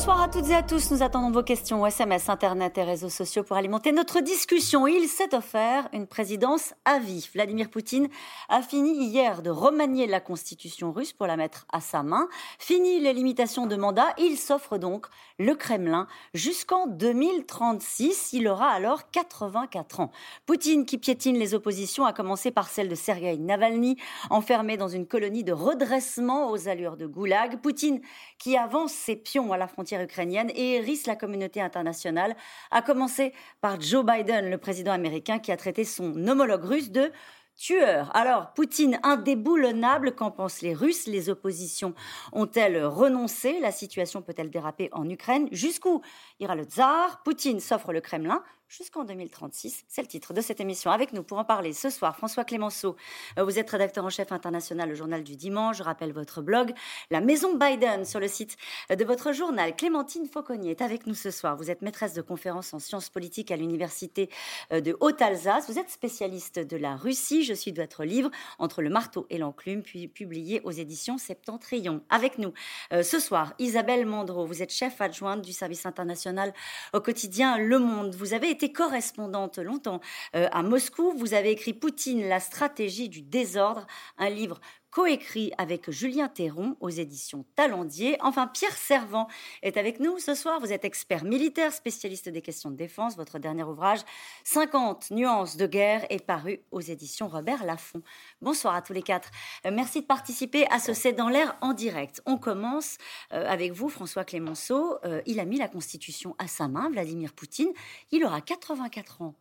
Bonsoir à toutes et à tous. Nous attendons vos questions, SMS, Internet et réseaux sociaux pour alimenter notre discussion. Il s'est offert une présidence à vie. Vladimir Poutine a fini hier de remanier la constitution russe pour la mettre à sa main. Fini les limitations de mandat. Il s'offre donc le Kremlin jusqu'en 2036. Il aura alors 84 ans. Poutine, qui piétine les oppositions, a commencé par celle de Sergei Navalny, enfermé dans une colonie de redressement aux allures de goulag. Poutine, qui avance ses pions à la frontière ukrainienne et hérisse la communauté internationale, à commencer par Joe Biden, le président américain, qui a traité son homologue russe de tueur. Alors, Poutine indéboulonnable, qu'en pensent les Russes? Les oppositions ont-elles renoncé? La situation peut-elle déraper en Ukraine? Jusqu'où ira le tsar? Poutine s'offre le Kremlin jusqu'en 2036. C'est le titre de cette émission. Avec nous pour en parler ce soir, François Clémenceau. Euh, vous êtes rédacteur en chef international au journal du dimanche. Je rappelle votre blog, La Maison Biden, sur le site de votre journal. Clémentine Fauconnier est avec nous ce soir. Vous êtes maîtresse de conférences en sciences politiques à l'université euh, de Haute-Alsace. Vous êtes spécialiste de la Russie. Je suis de votre livre Entre le marteau et l'enclume, puis publié aux éditions Septentrion. Avec nous euh, ce soir, Isabelle Mandreau. Vous êtes chef adjointe du service international au quotidien Le Monde. Vous avez été correspondante longtemps euh, à Moscou. Vous avez écrit Poutine, la stratégie du désordre, un livre coécrit avec Julien Théron aux éditions Talendier. Enfin, Pierre Servant est avec nous ce soir. Vous êtes expert militaire, spécialiste des questions de défense. Votre dernier ouvrage, 50 nuances de guerre, est paru aux éditions Robert Laffont. Bonsoir à tous les quatre. Euh, merci de participer à ce C'est dans l'air en direct. On commence euh, avec vous, François Clémenceau. Euh, il a mis la Constitution à sa main, Vladimir Poutine. Il aura 84 ans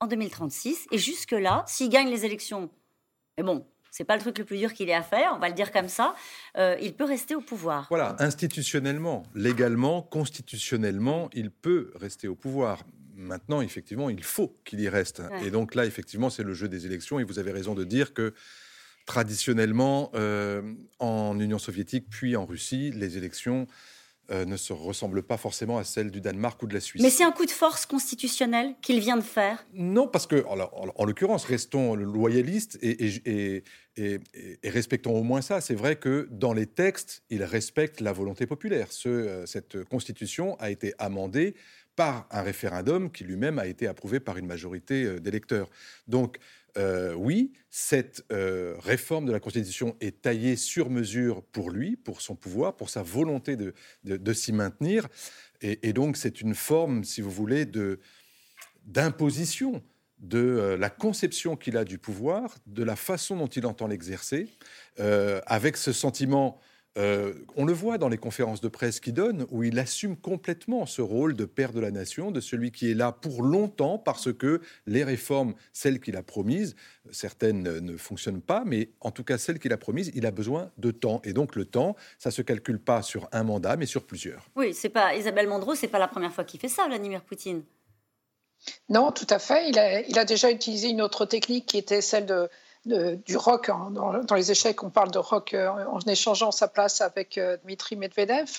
en 2036. Et jusque-là, s'il gagne les élections, mais bon, c'est pas le truc le plus dur qu'il ait à faire, on va le dire comme ça, euh, il peut rester au pouvoir. Voilà, institutionnellement, légalement, constitutionnellement, il peut rester au pouvoir. Maintenant, effectivement, il faut qu'il y reste. Et donc là, effectivement, c'est le jeu des élections. Et vous avez raison de dire que traditionnellement, euh, en Union soviétique, puis en Russie, les élections euh, ne se ressemble pas forcément à celle du Danemark ou de la Suisse. Mais c'est un coup de force constitutionnel qu'il vient de faire? Non, parce que, en, l'occurrence, restons loyalistes et, et, respectons au moins ça. C'est vrai que dans les textes, il respecte la volonté populaire. Ce, euh, cette constitution a été amendée par un référendum qui lui-même a été approuvé par une majorité euh, d'électeurs. Donc, euh, oui, cette euh, réforme de la Constitution est taillée sur mesure pour lui, pour son pouvoir, pour sa volonté de, s'y maintenir. Et, donc, c'est une forme, si vous voulez, de, d'imposition de euh, la conception qu'il a du pouvoir, de la façon dont il entend l'exercer, avec ce sentiment euh, on le voit dans les conférences de presse qu'il donne, où il assume complètement ce rôle de père de la nation, de celui qui est là pour longtemps, parce que les réformes, celles qu'il a promises, certaines ne fonctionnent pas, mais en tout cas celles qu'il a promises, il a besoin de temps. Et donc le temps, ça se calcule pas sur un mandat, mais sur plusieurs. Oui, c'est pas Isabelle Mandreau, c'est pas la première fois qu'il fait ça, Vladimir Poutine. Non, tout à fait. il a déjà utilisé une autre technique qui était celle de du rock. Dans, les échecs, on parle de rock euh, en échangeant sa place avec euh, Dmitri Medvedev.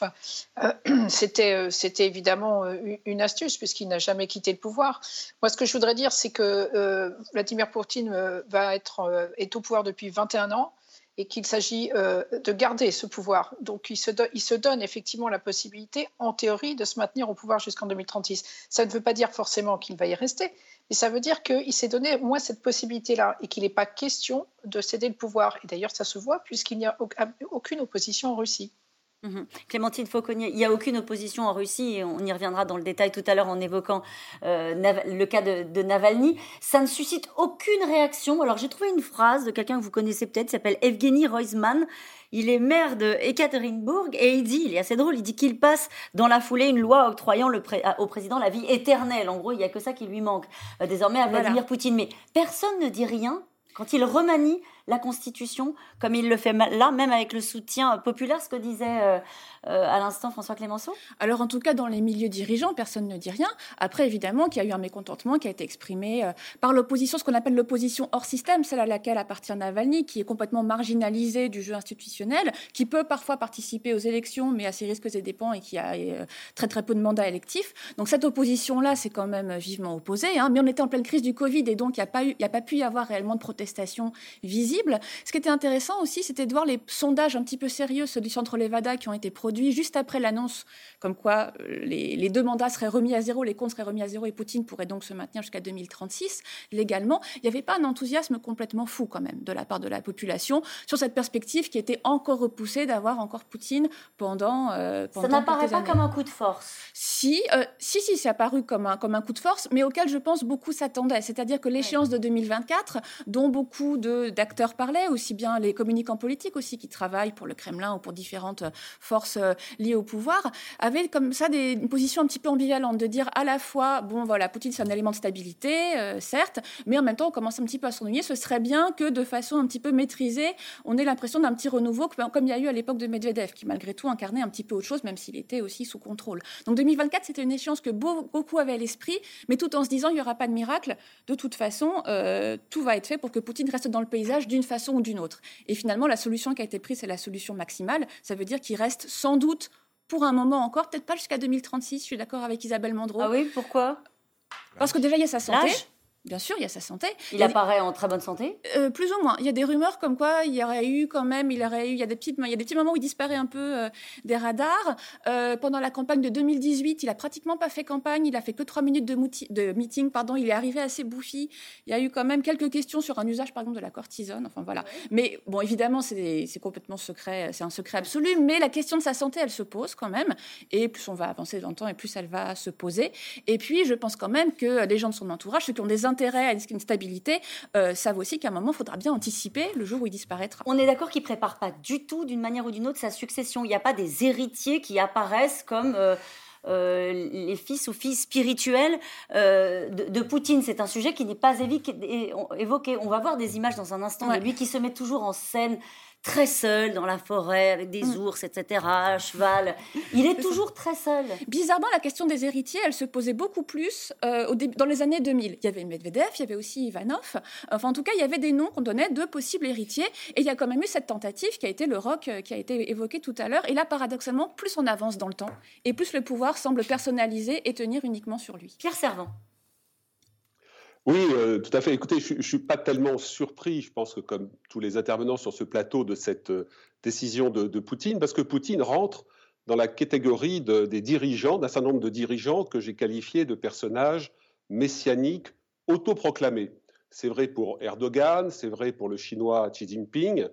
Euh, c'était, c'était évidemment une astuce puisqu'il n'a jamais quitté le pouvoir. Moi, ce que je voudrais dire, c'est que Vladimir Poutine va être, est au pouvoir depuis 21 ans et qu'il s'agit de garder ce pouvoir. Donc il se, donne effectivement la possibilité, en théorie, de se maintenir au pouvoir jusqu'en 2036. Ça ne veut pas dire forcément qu'il va y rester, et ça veut dire qu'il s'est donné au moins cette possibilité-là et qu'il n'est pas question de céder le pouvoir. Et d'ailleurs, ça se voit puisqu'il n'y a aucune opposition en Russie. Mhm. Clémentine Fauconnier, il n'y a aucune opposition en Russie, et on y reviendra dans le détail tout à l'heure en évoquant euh, le cas de, Navalny. Ça ne suscite aucune réaction. Alors j'ai trouvé une phrase de quelqu'un que vous connaissez peut-être, s'appelle Evgeny Roizman. Il est maire de Ekaterinbourg et il dit, il est assez drôle, il dit qu'il passe dans la foulée une loi octroyant au président la vie éternelle. En gros, il n'y a que ça qui lui manque euh, désormais à Vladimir Poutine. Mais personne ne dit rien quand il remanie la Constitution, comme il le fait là, même avec le soutien populaire, ce que disait euh, euh, à l'instant François Clémenceau Alors en tout cas, dans les milieux dirigeants, personne ne dit rien. Après, évidemment, qu'il y a eu un mécontentement qui a été exprimé euh, par l'opposition, ce qu'on appelle l'opposition hors système, celle à laquelle appartient Navalny, qui est complètement marginalisée du jeu institutionnel, qui peut parfois participer aux élections, mais à ses risques et dépens, et qui a très très peu de mandats électifs. Donc cette opposition-là, c'est quand même vivement opposé. Hein. mais on était en pleine crise du Covid, et donc il n'y a, a pas pu y avoir réellement de protestation visible visible. Ce qui était intéressant aussi, c'était de voir les sondages un petit peu sérieux, ceux du Centre Levada, qui ont été produits juste après l'annonce comme quoi euh, les, deux mandats seraient remis à zéro, les comptes seraient remis à zéro et Poutine pourrait donc se maintenir jusqu'à 2036 légalement. Il n'y avait pas un enthousiasme complètement fou quand même de la part de la population sur cette perspective qui était encore repoussée d'avoir encore Poutine pendant. Euh, ça n'apparaît pas comme un coup de force. Si, euh, si, si, c'est apparu comme un, comme un coup de force, mais auquel je pense beaucoup s'attendaient. C'est-à-dire que l'échéance de 2024, dont beaucoup d'acteurs parlaient, aussi bien les communicants politiques aussi qui travaillent pour le Kremlin ou pour différentes forces liées au pouvoir, avait comme ça des, une position un petit peu ambivalente, de dire à la fois, bon voilà, Poutine c'est un élément de stabilité, euh, certes, mais en même temps on commence un petit peu à s'ennuyer, ce serait bien que de façon un petit peu maîtrisée, on ait l'impression d'un petit renouveau, comme il y a eu à l'époque de Medvedev, qui malgré tout incarnait un petit peu autre chose, même s'il était aussi sous contrôle. Donc 2024, c'était une échéance que beaucoup avaient à l'esprit, mais tout en se disant, il n'y aura pas de miracle, de toute façon, euh, tout va être fait pour que Poutine reste dans le paysage d'une façon ou d'une autre. Et finalement, la solution qui a été prise, c'est la solution maximale, ça veut dire qu'il reste sans doute pour un moment encore, peut-être pas jusqu'à 2036, je suis d'accord avec Isabelle Mandreau. Ah oui, pourquoi? Parce que déjà, il y a sa santé. Bien sûr, il y a sa santé. Il, apparaît en très bonne santé? Euh, Plus ou moins. Il y a des rumeurs comme quoi il y aurait eu quand même, il aurait eu, il y a des petites, il y a des petits moments où il disparaît un peu euh, des radars. Euh, pendant la campagne de 2018, il a pratiquement pas fait campagne. Il a fait que trois minutes de, de, meeting. Pardon, il est arrivé assez bouffi. Il y a eu quand même quelques questions sur un usage, par exemple, de la cortisone. Enfin voilà. Mais bon, évidemment, c'est complètement secret. C'est un secret absolu. Mais la question de sa santé, elle se pose quand même. Et plus on va avancer dans le temps, et plus elle va se poser. Et puis, je pense quand même que les gens de son entourage, ceux qui ont des intérêt à une stabilité, euh, savent aussi qu'à un moment, il faudra bien anticiper le jour où il disparaîtra. On est d'accord qu'il ne prépare pas du tout, d'une manière ou d'une autre, sa succession. Il n'y a pas des héritiers qui apparaissent comme... Euh, euh, les fils ou filles spirituels de, Poutine. C'est un sujet qui n'est pas évoqué. On va voir des images dans un instant de lui qui se met toujours en scène très seul dans la forêt avec des mm. ours, etc., à cheval. Il est toujours très seul. Bizarrement, la question des héritiers, elle se posait beaucoup plus euh, au dans les années 2000. Il y avait Medvedev, il y avait aussi Ivanov. Enfin, en tout cas, il y avait des noms qu'on donnait de possibles héritiers. Et il y a quand même eu cette tentative qui a été le rock, euh, qui a été évoqué tout à l'heure. Et là, paradoxalement, plus on avance dans le temps, et plus le pouvoir semble personnalisé et tenir uniquement sur lui. Pierre Servant. Oui, euh, tout à fait. Écoutez, je ne suis pas tellement surpris, je pense que comme tous les intervenants sur ce plateau, de cette euh, décision de, Poutine, parce que Poutine rentre dans la catégorie des dirigeants, d'un certain nombre de dirigeants que j'ai qualifiés de personnages messianiques autoproclamés. C'est vrai pour Erdogan, c'est vrai pour le chinois Xi Jinping.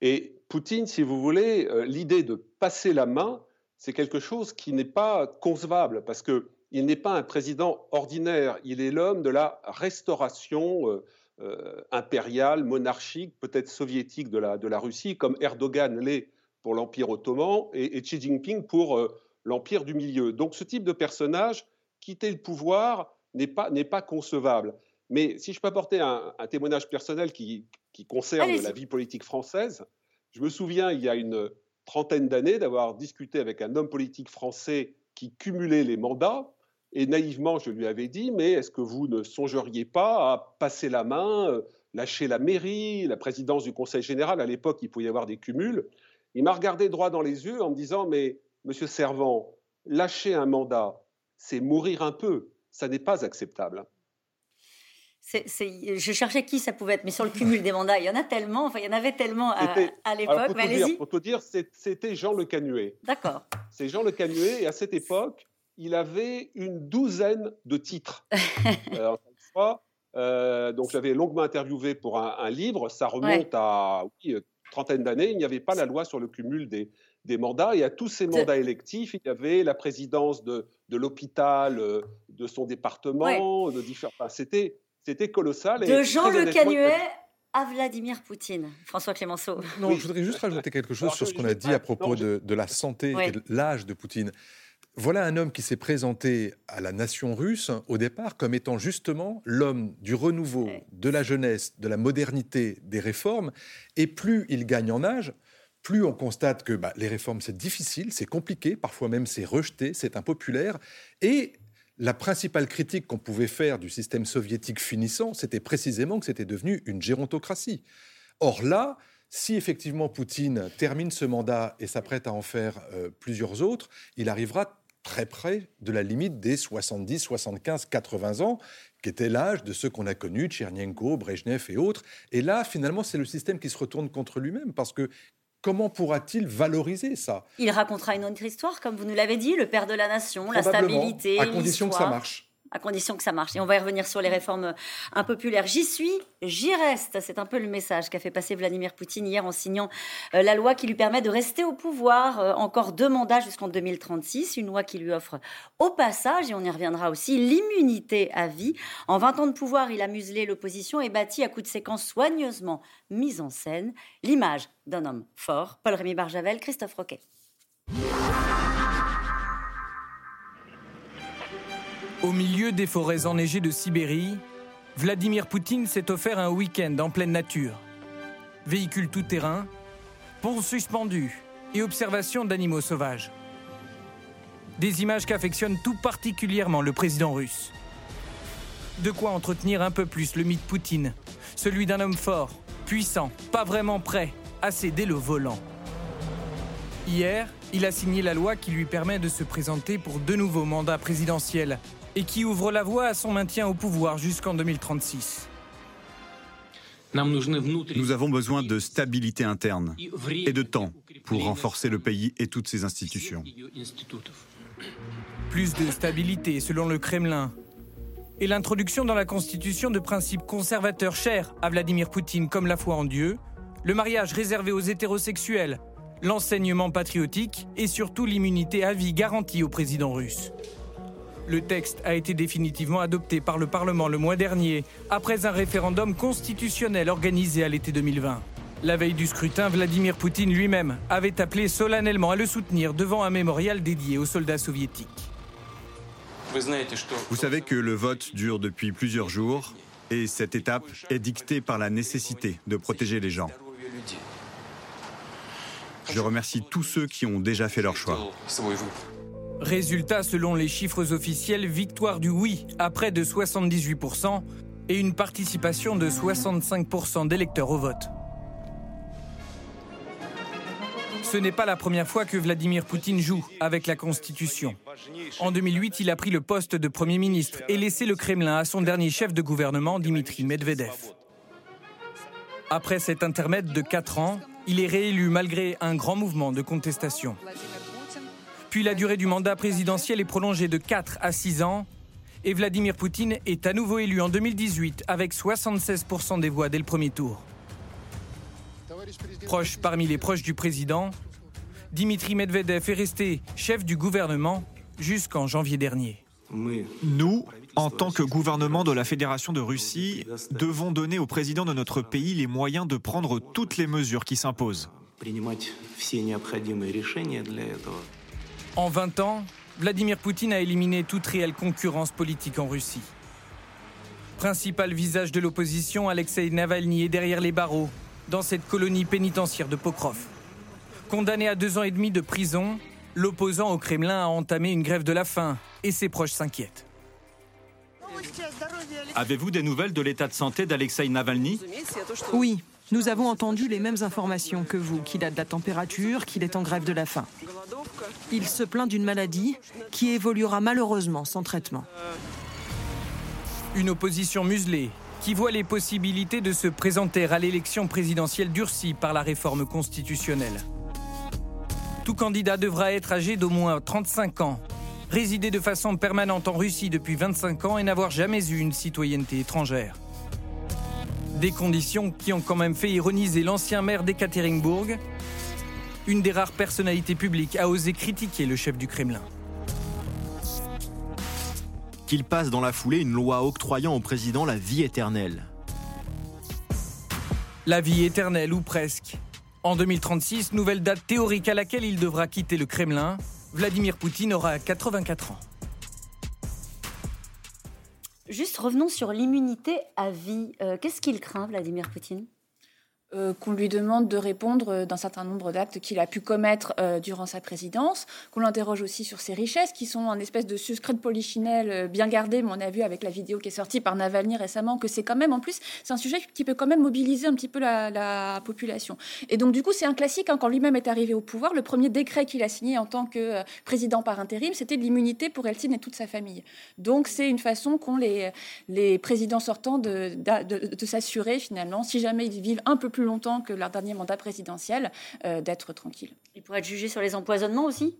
Et Poutine, si vous voulez, euh, l'idée de passer la main, c'est quelque chose qui n'est pas concevable, parce que il n'est pas un président ordinaire, il est l'homme de la restauration euh, euh, impériale, monarchique, peut-être soviétique de la, de la Russie, comme Erdogan l'est pour l'Empire ottoman et, Xi Jinping pour euh, l'Empire du Milieu. Donc ce type de personnage, quitter le pouvoir, n'est pas, n'est pas concevable. Mais si je peux apporter un, témoignage personnel qui, qui concerne la vie politique française, je me souviens, il y a une trentaine d'années, d'avoir discuté avec un homme politique français qui cumulait les mandats et naïvement, je lui avais dit, mais est-ce que vous ne songeriez pas à passer la main, euh, lâcher la mairie, la présidence du Conseil général? À l'époque, il pouvait y avoir des cumuls. Il m'a regardé droit dans les yeux en me disant, mais monsieur Servant, lâcher un mandat, c'est mourir un peu. Ça n'est pas acceptable. je cherchais qui ça pouvait être, mais sur le cumul des mandats, il y en a tellement, enfin il y en avait tellement à, l'époque. Pour, tout dire, c'était Jean Le Canuet. D'accord. C'est Jean Le Canuet, et à cette époque, il avait une douzaine de titres. euh, euh, donc j'avais longuement interviewé pour un, livre, ça remonte à oui, une trentaine d'années, il n'y avait pas la loi sur le cumul des, des mandats, et à tous ces mandats électifs, il y avait la présidence de, de l'hôpital, euh, de son département, de différents... c'était, c'était colossal. De Jean Le Canuet à Vladimir Poutine, François Clémenceau. Non, je voudrais juste rajouter quelque chose sur ce qu'on a dit à propos de, de, la santé et de l'âge de Poutine. Voilà un homme qui s'est présenté à la nation russe au départ comme étant justement l'homme du renouveau, de la jeunesse, de la modernité, des réformes. Et plus il gagne en âge, plus on constate que bah, les réformes, c'est difficile, c'est compliqué, parfois même c'est rejeté, c'est impopulaire. Et la principale critique qu'on pouvait faire du système soviétique finissant, c'était précisément que c'était devenu une gérontocratie. Or là, si effectivement Poutine termine ce mandat et s'apprête à en faire euh, plusieurs autres, il arrivera très près de la limite des 70, 75, 80 ans, qui était l'âge de ceux qu'on a connus, Tchernyenko, Brejnev et autres. Et là, finalement, c'est le système qui se retourne contre lui-même, parce que comment pourra-t-il valoriser ça? Il racontera une autre histoire, comme vous nous l'avez dit, le père de la nation, la stabilité. À condition que ça marche à condition que ça marche. Et on va y revenir sur les réformes impopulaires. J'y suis, j'y reste. C'est un peu le message qu'a fait passer Vladimir Poutine hier en signant euh, la loi qui lui permet de rester au pouvoir euh, encore deux mandats jusqu'en 2036. Une loi qui lui offre au passage, et on y reviendra aussi, l'immunité à vie. En 20 ans de pouvoir, il a muselé l'opposition et bâti à coups de séquences soigneusement mises en scène l'image d'un homme fort. Paul-Rémy Barjavel, Christophe Roquet. Au milieu des forêts enneigées de Sibérie, Vladimir Poutine s'est offert un week-end en pleine nature. Véhicule tout-terrain, ponts suspendus et observation d'animaux sauvages. Des images qu'affectionne tout particulièrement le président russe. De quoi entretenir un peu plus le mythe Poutine, celui d'un homme fort, puissant, pas vraiment prêt à céder le volant. Hier, il a signé la loi qui lui permet de se présenter pour deux nouveaux mandats présidentiels et qui ouvre la voie à son maintien au pouvoir jusqu'en 2036. Nous avons besoin de stabilité interne et de temps pour renforcer le pays et toutes ses institutions. Plus de stabilité selon le Kremlin. Et l'introduction dans la Constitution de principes conservateurs chers à Vladimir Poutine comme la foi en Dieu, le mariage réservé aux hétérosexuels, l'enseignement patriotique et surtout l'immunité à vie garantie au président russe. Le texte a été définitivement adopté par le Parlement le mois dernier, après un référendum constitutionnel organisé à l'été 2020. La veille du scrutin, Vladimir Poutine lui-même avait appelé solennellement à le soutenir devant un mémorial dédié aux soldats soviétiques. Vous savez que le vote dure depuis plusieurs jours et cette étape est dictée par la nécessité de protéger les gens. Je remercie tous ceux qui ont déjà fait leur choix. Résultat, selon les chiffres officiels, victoire du oui à près de 78% et une participation de 65% d'électeurs au vote. Ce n'est pas la première fois que Vladimir Poutine joue avec la Constitution. En 2008, il a pris le poste de Premier ministre et laissé le Kremlin à son dernier chef de gouvernement, Dimitri Medvedev. Après cet intermède de 4 ans, il est réélu malgré un grand mouvement de contestation. Puis la durée du mandat présidentiel est prolongée de 4 à 6 ans. Et Vladimir Poutine est à nouveau élu en 2018 avec 76% des voix dès le premier tour. Proche parmi les proches du président, Dimitri Medvedev est resté chef du gouvernement jusqu'en janvier dernier. Nous, en tant que gouvernement de la Fédération de Russie, devons donner au président de notre pays les moyens de prendre toutes les mesures qui s'imposent. En 20 ans, Vladimir Poutine a éliminé toute réelle concurrence politique en Russie. Principal visage de l'opposition, Alexei Navalny est derrière les barreaux, dans cette colonie pénitentiaire de Pokrov. Condamné à deux ans et demi de prison, l'opposant au Kremlin a entamé une grève de la faim et ses proches s'inquiètent. Avez-vous des nouvelles de l'état de santé d'Alexei Navalny? Oui, nous avons entendu les mêmes informations que vous, qu'il a de la température, qu'il est en grève de la faim. Il se plaint d'une maladie qui évoluera malheureusement sans traitement. Une opposition muselée qui voit les possibilités de se présenter à l'élection présidentielle durcie par la réforme constitutionnelle. Tout candidat devra être âgé d'au moins 35 ans, résider de façon permanente en Russie depuis 25 ans et n'avoir jamais eu une citoyenneté étrangère. Des conditions qui ont quand même fait ironiser l'ancien maire d'Ekaterinbourg, une des rares personnalités publiques à oser critiquer le chef du Kremlin. Qu'il passe dans la foulée une loi octroyant au président la vie éternelle. La vie éternelle ou presque. En 2036, nouvelle date théorique à laquelle il devra quitter le Kremlin, Vladimir Poutine aura 84 ans. Juste revenons sur l'immunité à vie. Euh, qu'est-ce qu'il craint, Vladimir Poutine? Euh, qu'on lui demande de répondre euh, d'un certain nombre d'actes qu'il a pu commettre euh, durant sa présidence, qu'on l'interroge aussi sur ses richesses, qui sont un espèce de secret de polichinelle bien gardé, mais on a vu avec la vidéo qui est sortie par Navalny récemment que c'est quand même, en plus, c'est un sujet qui peut quand même mobiliser un petit peu la, population. Et donc, du coup, c'est un classique, hein, quand lui-même est arrivé au pouvoir, le premier décret qu'il a signé en tant que président par intérim, c'était l'immunité pour Eltsine et toute sa famille. Donc, c'est une façon qu'ont les, présidents sortants de s'assurer, finalement, si jamais ils vivent un peu plus longtemps que leur dernier mandat présidentiel, euh, d'être tranquille. Il pourrait être jugé sur les empoisonnements aussi?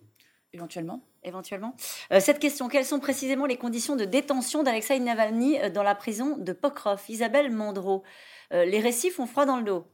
Éventuellement. Éventuellement. Euh, cette question, quelles sont précisément les conditions de détention d'Alexei Navalny euh, dans la prison de Pokrov Isabelle Mandreau, les récits font froid dans le dos.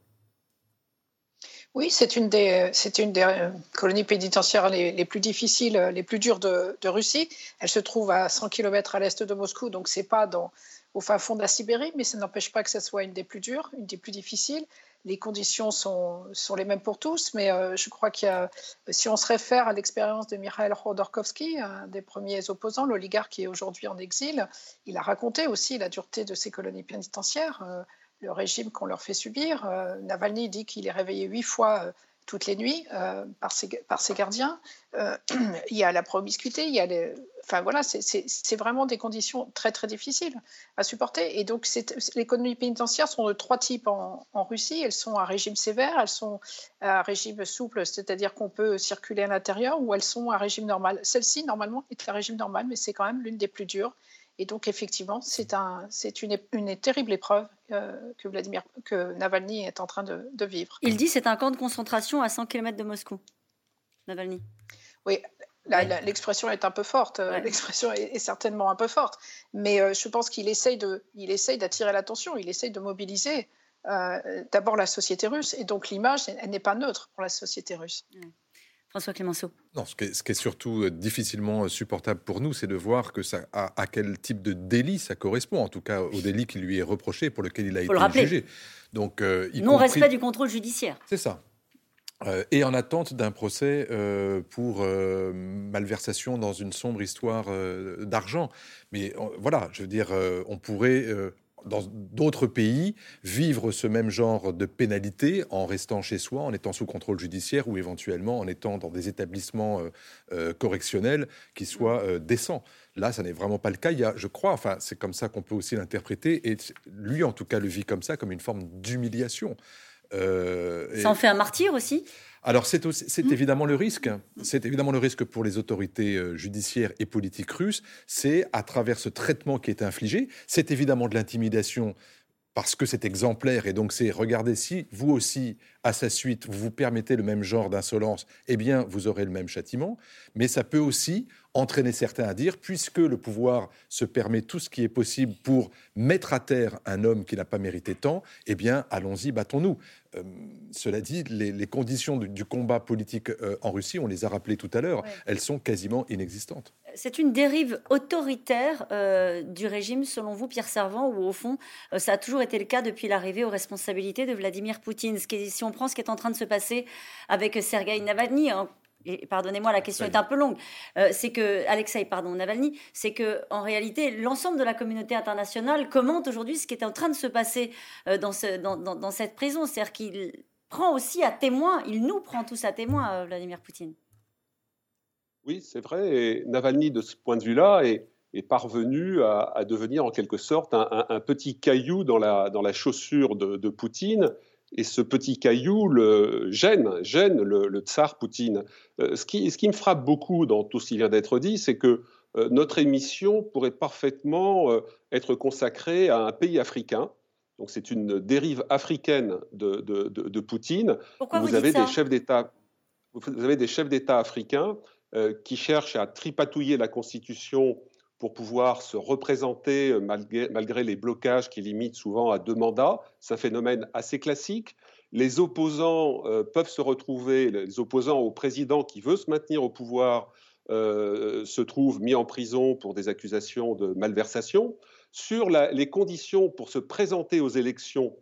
Oui, c'est une des, c'est une des colonies pénitentiaires les, plus difficiles, les plus dures de, de, Russie. Elle se trouve à 100 km à l'est de Moscou, donc c'est pas dans, au fin fond de la Sibérie, mais ça n'empêche pas que ce soit une des plus dures, une des plus difficiles les conditions sont, les mêmes pour tous, mais euh, je crois qu'il y a, si on se réfère à l'expérience de Mikhail Khodorkovsky, un des premiers opposants, l'oligarque qui est aujourd'hui en exil, il a raconté aussi la dureté de ces colonies pénitentiaires, euh, le régime qu'on leur fait subir. Euh, Navalny dit qu'il est réveillé huit fois toutes les nuits euh, par, ses, gardiens. Euh, il y a la promiscuité, il y a les, enfin voilà, c'est vraiment des conditions très très difficiles à supporter. Et donc l'économie pénitentiaire sont de trois types en, en, Russie. Elles sont à régime sévère, elles sont à régime souple, c'est-à-dire qu'on peut circuler à l'intérieur, ou elles sont à régime normal. Celle-ci normalement est à régime normal, mais c'est quand même l'une des plus dures. Et donc, effectivement, c'est un, une, une, terrible épreuve euh, que, Vladimir, que Navalny est en train de, vivre. Il dit c'est un camp de concentration à 100 km de Moscou, Navalny. Oui, l'expression est un peu forte. Euh, l'expression est, certainement un peu forte. Mais euh, je pense qu'il essaye, de, il essaye d'attirer l'attention, il essaye de mobiliser d'abord la société russe. Et donc, l'image, elle, n'est pas neutre pour la société russe. François Clémenceau. Non, ce qui, est, surtout euh, difficilement euh, supportable pour nous, c'est de voir que ça, à, quel type de délit ça correspond, en tout cas au délit qui lui est reproché, pour lequel il a été jugé. Donc, euh, non-respect du contrôle judiciaire. C'est ça. et en attente d'un procès pour malversation dans une sombre histoire d'argent. Mais voilà, je veux dire, on pourrait dans d'autres pays, vivre ce même genre de pénalité en restant chez soi, en étant sous contrôle judiciaire ou éventuellement en étant dans des établissements euh, euh, correctionnels qui soient euh, décents. Là, ça n'est vraiment pas le cas. Il y a, je crois, enfin, c'est comme ça qu'on peut aussi l'interpréter. Et lui, en tout cas, le vit comme ça, comme une forme d'humiliation. ça en fait un martyr aussi? Alors c'est mmh. évidemment le risque. C'est évidemment le risque pour les autorités euh, judiciaires et politiques russes. C'est à travers ce traitement qui est infligé. C'est évidemment de l'intimidation parce que c'est exemplaire et donc c'est regardez si vous aussi à sa suite vous vous permettez le même genre d'insolence, eh bien vous aurez le même châtiment. Mais ça peut aussi entraîner certains à dire, puisque le pouvoir se permet tout ce qui est possible pour mettre à terre un homme qui n'a pas mérité tant, eh bien allons-y, battons-nous. Euh, cela dit, les, conditions du, combat politique euh, en Russie, on les a rappelées tout à l'heure, elles sont quasiment inexistantes. C'est une dérive autoritaire euh, du régime, selon vous, Pierre Servant, ou au fond, ça a toujours été le cas depuis l'arrivée aux responsabilités de Vladimir Poutine. Ce qui si on prend ce qui est en train de se passer avec Sergei Navalny, hein, et pardonnez-moi, la question est un peu longue, c'est que Alexei, pardon, Navalny, c'est que en réalité, l'ensemble de la communauté internationale commente aujourd'hui ce qui est en train de se passer dans, ce, dans, dans, cette prison, c'est-à-dire qu'il prend aussi à témoin, il nous prend tous à témoin, Vladimir Poutine. Oui, c'est vrai. Et Navalny, de ce point de vue-là, est, est, parvenu à, devenir en quelque sorte un, petit caillou dans la, dans la chaussure de, de Poutine et ce petit caillou le gêne, gêne le, tsar Poutine. Euh, ce, qui, ce, qui, me frappe beaucoup dans tout ce qui vient d'être dit, c'est que euh, notre émission pourrait parfaitement euh, être consacrée à un pays africain. Donc c'est une dérive africaine de, de, Poutine. Pourquoi vous, avez des chefs d'État, vous avez des chefs d'État africains qui cherchent à tripatouiller la Constitution pour pouvoir se représenter euh, malgré, les blocages qui limitent souvent à deux mandats. C'est un phénomène assez classique. Les opposants euh, peuvent se retrouver, les opposants au président qui veut se maintenir au pouvoir euh, se trouvent mis en prison pour des accusations de malversation. Sur les conditions pour se présenter aux élections,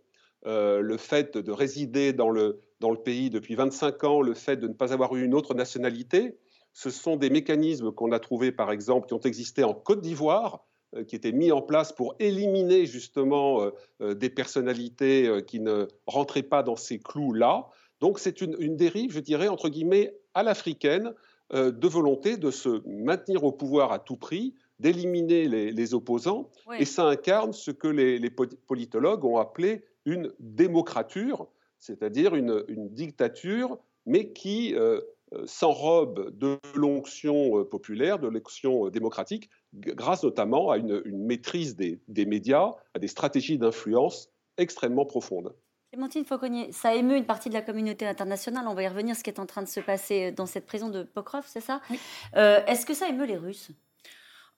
le fait de résider dans le, dans le pays depuis 25 ans, le fait de ne pas avoir eu une autre nationalité, ce sont des mécanismes qu'on a trouvés, par exemple, qui ont existé en Côte d'Ivoire, qui étaient mis en place pour éliminer justement des personnalités qui ne rentraient pas dans ces clous-là. Donc c'est une, une, dérive, je dirais, entre guillemets, à l'africaine, de volonté de se maintenir au pouvoir à tout prix, d'éliminer les, opposants, et ça incarne ce que les, politologues ont appelé une démocrature, c'est-à-dire une, dictature, mais qui euh, euh, s'enrobe de l'onction euh, populaire, de l'onction démocratique, grâce notamment à une, maîtrise des, médias, à des stratégies d'influence extrêmement profondes. Clémentine Fauconnier, ça émeut une partie de la communauté internationale. On va y revenir, ce qui est en train de se passer dans cette prison de Pokrov, c'est ça? Est-ce que ça émeut les Russes?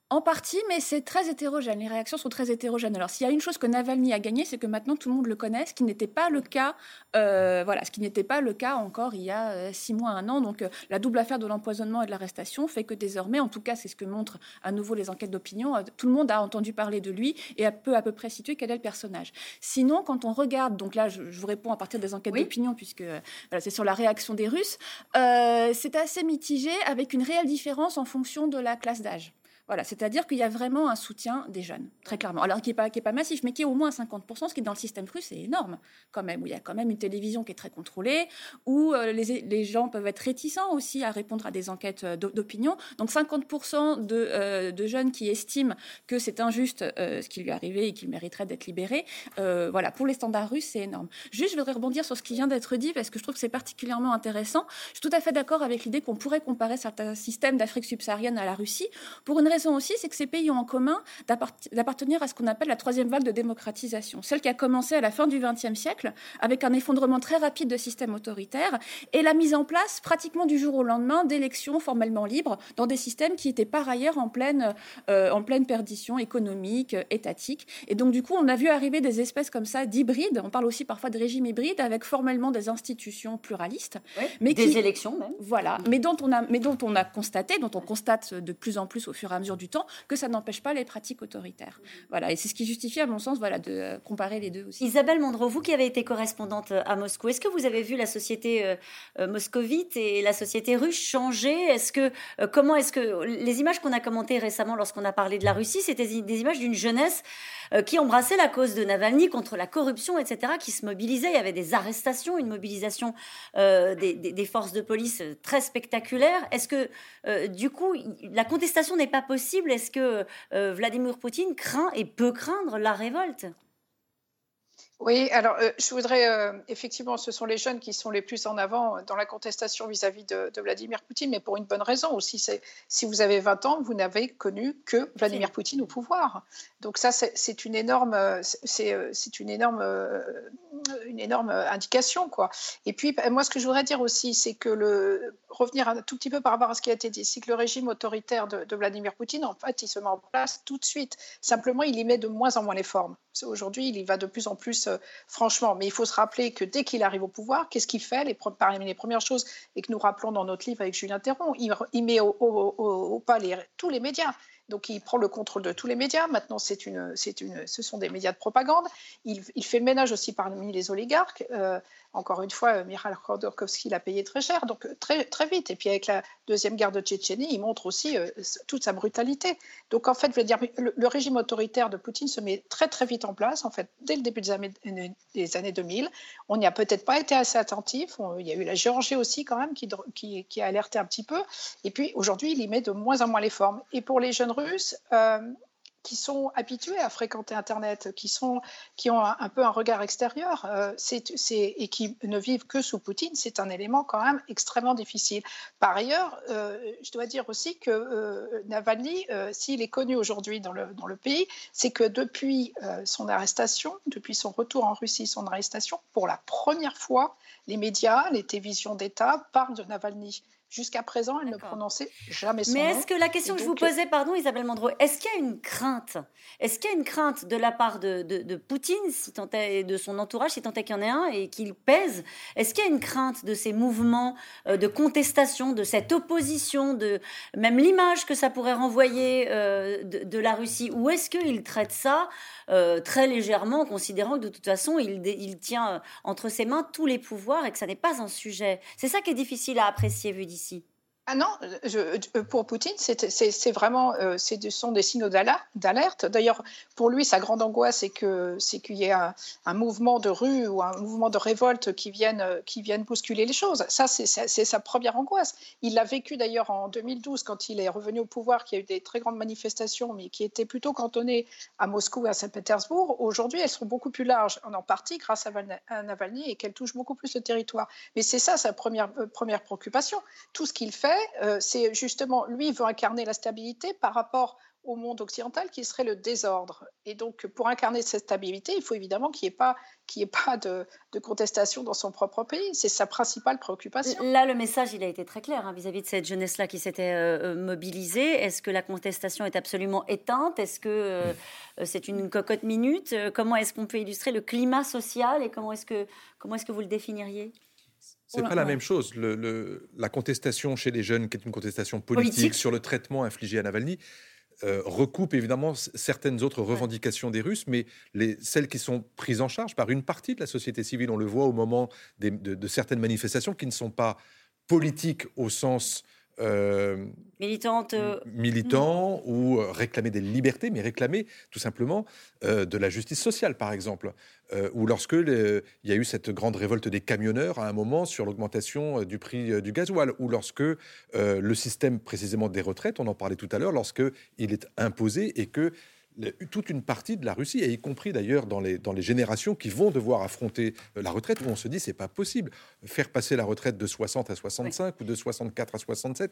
En partie, mais c'est très hétérogène. Les réactions sont très hétérogènes. Alors, s'il y a une chose que Navalny a gagné, c'est que maintenant tout le monde le connaît, ce qui n'était pas le cas, euh, voilà, ce qui n'était pas le cas encore il y a euh, six mois, un an. Donc, euh, la double affaire de l'empoisonnement et de l'arrestation fait que désormais, en tout cas, c'est ce que montrent à nouveau les enquêtes d'opinion, tout le monde a entendu parler de lui et peut à peu près situer quel est le personnage. Sinon, quand on regarde, donc là, je, vous réponds à partir des enquêtes d'opinion puisque voilà, c'est sur la réaction des Russes, c'est assez mitigé avec une réelle différence en fonction de la classe d'âge. Voilà, c'est-à-dire qu'il y a vraiment un soutien des jeunes, très clairement. Alors, qui n'est pas, pas massif, mais qui est au moins 50%, ce qui, dans le système russe, est énorme, quand même, où il y a quand même une télévision qui est très contrôlée, où euh, les, gens peuvent être réticents aussi à répondre à des enquêtes euh, d'opinion. Donc, 50% de, euh, de, jeunes qui estiment que c'est injuste ce qui lui est arrivé et qu'il mériterait d'être libéré. voilà, pour les standards russes, c'est énorme. Juste, je voudrais rebondir sur ce qui vient d'être dit, parce que je trouve que c'est particulièrement intéressant. Je suis tout à fait d'accord avec l'idée qu'on pourrait comparer certains systèmes d'Afrique subsaharienne à la Russie, pour une raison raison aussi, c'est que ces pays ont en commun d'appartenir à ce qu'on appelle la troisième vague de démocratisation, celle qui a commencé à la fin du XXe siècle avec un effondrement très rapide de systèmes autoritaires et la mise en place pratiquement du jour au lendemain d'élections formellement libres dans des systèmes qui étaient par ailleurs en pleine, euh, en pleine perdition économique, étatique. Et donc du coup, on a vu arriver des espèces comme ça d'hybrides. On parle aussi parfois de régimes hybrides avec formellement des institutions pluralistes, mais des élections même. Voilà, mais dont on a, mais dont on a constaté, dont on constate de plus en plus au fur et à mesure du temps, que ça n'empêche pas les pratiques autoritaires. Voilà, et c'est ce qui justifie, à mon sens, voilà, de euh, comparer les deux aussi. Isabelle Mondreau, vous qui avez été correspondante euh, à Moscou, est-ce que vous avez vu la société euh, moscovite et la société russe changer? Est-ce que comment est-ce que les images qu'on a commentées récemment lorsqu'on a parlé de la Russie, c'était des images d'une jeunesse qui embrassait la cause de Navalny contre la corruption, etc., qui se mobilisait. Il y avait des arrestations, une mobilisation des, des, forces de police très spectaculaire. Est-ce que du coup la contestation n'est pas possible? Est-ce que euh, Vladimir Poutine craint et peut craindre la révolte? Oui, alors euh, je voudrais, euh, effectivement, ce sont les jeunes qui sont les plus en avant dans la contestation vis-à-vis de, Vladimir Poutine, mais pour une bonne raison aussi. C'est si vous avez 20 ans, vous n'avez connu que Vladimir Poutine au pouvoir. Donc ça, c'est une énorme, c'est une énorme, une énorme indication, quoi. Et puis, moi, ce que je voudrais dire aussi, c'est que le revenir un tout petit peu par rapport à ce qui a été dit, c'est que le régime autoritaire de, de Vladimir Poutine, en fait, il se met en place tout de suite. Simplement, il y met de moins en moins les formes. Aujourd'hui, il y va de plus en plus euh, franchement. Mais il faut se rappeler que dès qu'il arrive au pouvoir, qu'est-ce qu'il fait les, Parmi les premières choses, et que nous rappelons dans notre livre avec Julien Théron, il, met au, pas tous les médias. Donc il prend le contrôle de tous les médias. Maintenant, c'est une, une, ce sont des médias de propagande. Il, fait le ménage aussi parmi les oligarques. Euh, encore une fois, Mikhail Khodorkovsky l'a payé très cher, donc euh, très, très vite. Et puis avec la deuxième guerre de Tchétchénie, il montre aussi euh, toute sa brutalité. Donc en fait, le, régime autoritaire de Poutine se met très très vite en place, en fait, dès le début des années, des années 2000. On n'y a peut-être pas été assez attentif. il y a eu la Géorgie aussi quand même qui, qui, a alerté un petit peu. Et puis aujourd'hui, il y met de moins en moins les formes. Et pour les jeunes Russes, euh, qui sont habitués à fréquenter Internet, qui, sont, qui ont un, peu un regard extérieur euh, et qui ne vivent que sous Poutine, c'est un élément quand même extrêmement difficile. Par ailleurs, euh, je dois dire aussi que euh, Navalny, s'il est connu aujourd'hui dans le, dans le pays, c'est que depuis son arrestation, depuis son retour en Russie, son arrestation, pour la première fois, les médias, les télévisions d'État parlent de Navalny. Jusqu'à présent, elle ne prononçait jamais son Mais est-ce que la question que je vous posais, pardon Isabelle Mandreau, est-ce qu'il y a une crainte? Est-ce qu'il y a une crainte de la part de, de, Poutine, si tant est, de son entourage, si tant est qu'il y en ait un, et qu'il pèse? Est-ce qu'il y a une crainte de ces mouvements euh, de contestation, de cette opposition, de même l'image que ça pourrait renvoyer euh, de, la Russie? Ou est-ce qu'il traite ça euh, très légèrement, considérant que de toute façon, il, il tient entre ses mains tous les pouvoirs et que ça n'est pas un sujet? C'est ça qui est difficile à apprécier vu d'ici. d'ici. Ah non, je, pour Poutine, c'est vraiment, euh, ce sont des signaux d'alerte. D'ailleurs, pour lui, sa grande angoisse, c'est qu'il y ait un, un, mouvement de rue ou un mouvement de révolte qui vienne, qui vienne bousculer les choses. Ça, c'est sa première angoisse. Il l'a vécu d'ailleurs en 2012 quand il est revenu au pouvoir, qu'il y a eu des très grandes manifestations, mais qui étaient plutôt cantonnées à Moscou et à Saint-Pétersbourg. Aujourd'hui, elles sont beaucoup plus larges, en partie grâce à Navalny et qu'elles touchent beaucoup plus le territoire. Mais c'est ça sa première, euh, première préoccupation. Tout ce qu'il fait, euh, c'est justement, lui, veut incarner la stabilité par rapport au monde occidental qui serait le désordre. Et donc, pour incarner cette stabilité, il faut évidemment qu'il n'y ait pas, de, contestation dans son propre pays. C'est sa principale préoccupation. Là, le message, il a été très clair hein, vis-à-vis de cette jeunesse-là qui s'était euh, mobilisée. Est-ce que la contestation est absolument éteinte? Est-ce que c'est une cocotte minute? Comment est-ce qu'on peut illustrer le climat social et comment est-ce que, comment est-ce que vous le définiriez? C'est pas la même chose. Le, la contestation chez les jeunes, qui est une contestation politique, sur le traitement infligé à Navalny, euh, recoupe évidemment certaines autres revendications des Russes, mais les, celles qui sont prises en charge par une partie de la société civile, on le voit au moment de, de, certaines manifestations qui ne sont pas politiques au sens euh, militante, euh, militant ou euh, réclamer des libertés, mais réclamer tout simplement de la justice sociale, par exemple. ou lorsque il y a eu cette grande révolte des camionneurs à un moment sur l'augmentation du prix du gasoil, ou lorsque le système précisément des retraites, on en parlait tout à l'heure, lorsque il est imposé et que toute une partie de la Russie, et y compris d'ailleurs dans les, dans les générations qui vont devoir affronter euh, la retraite, où on se dit c'est pas possible. Faire passer la retraite de 60 à 65 ou de 64 à 67,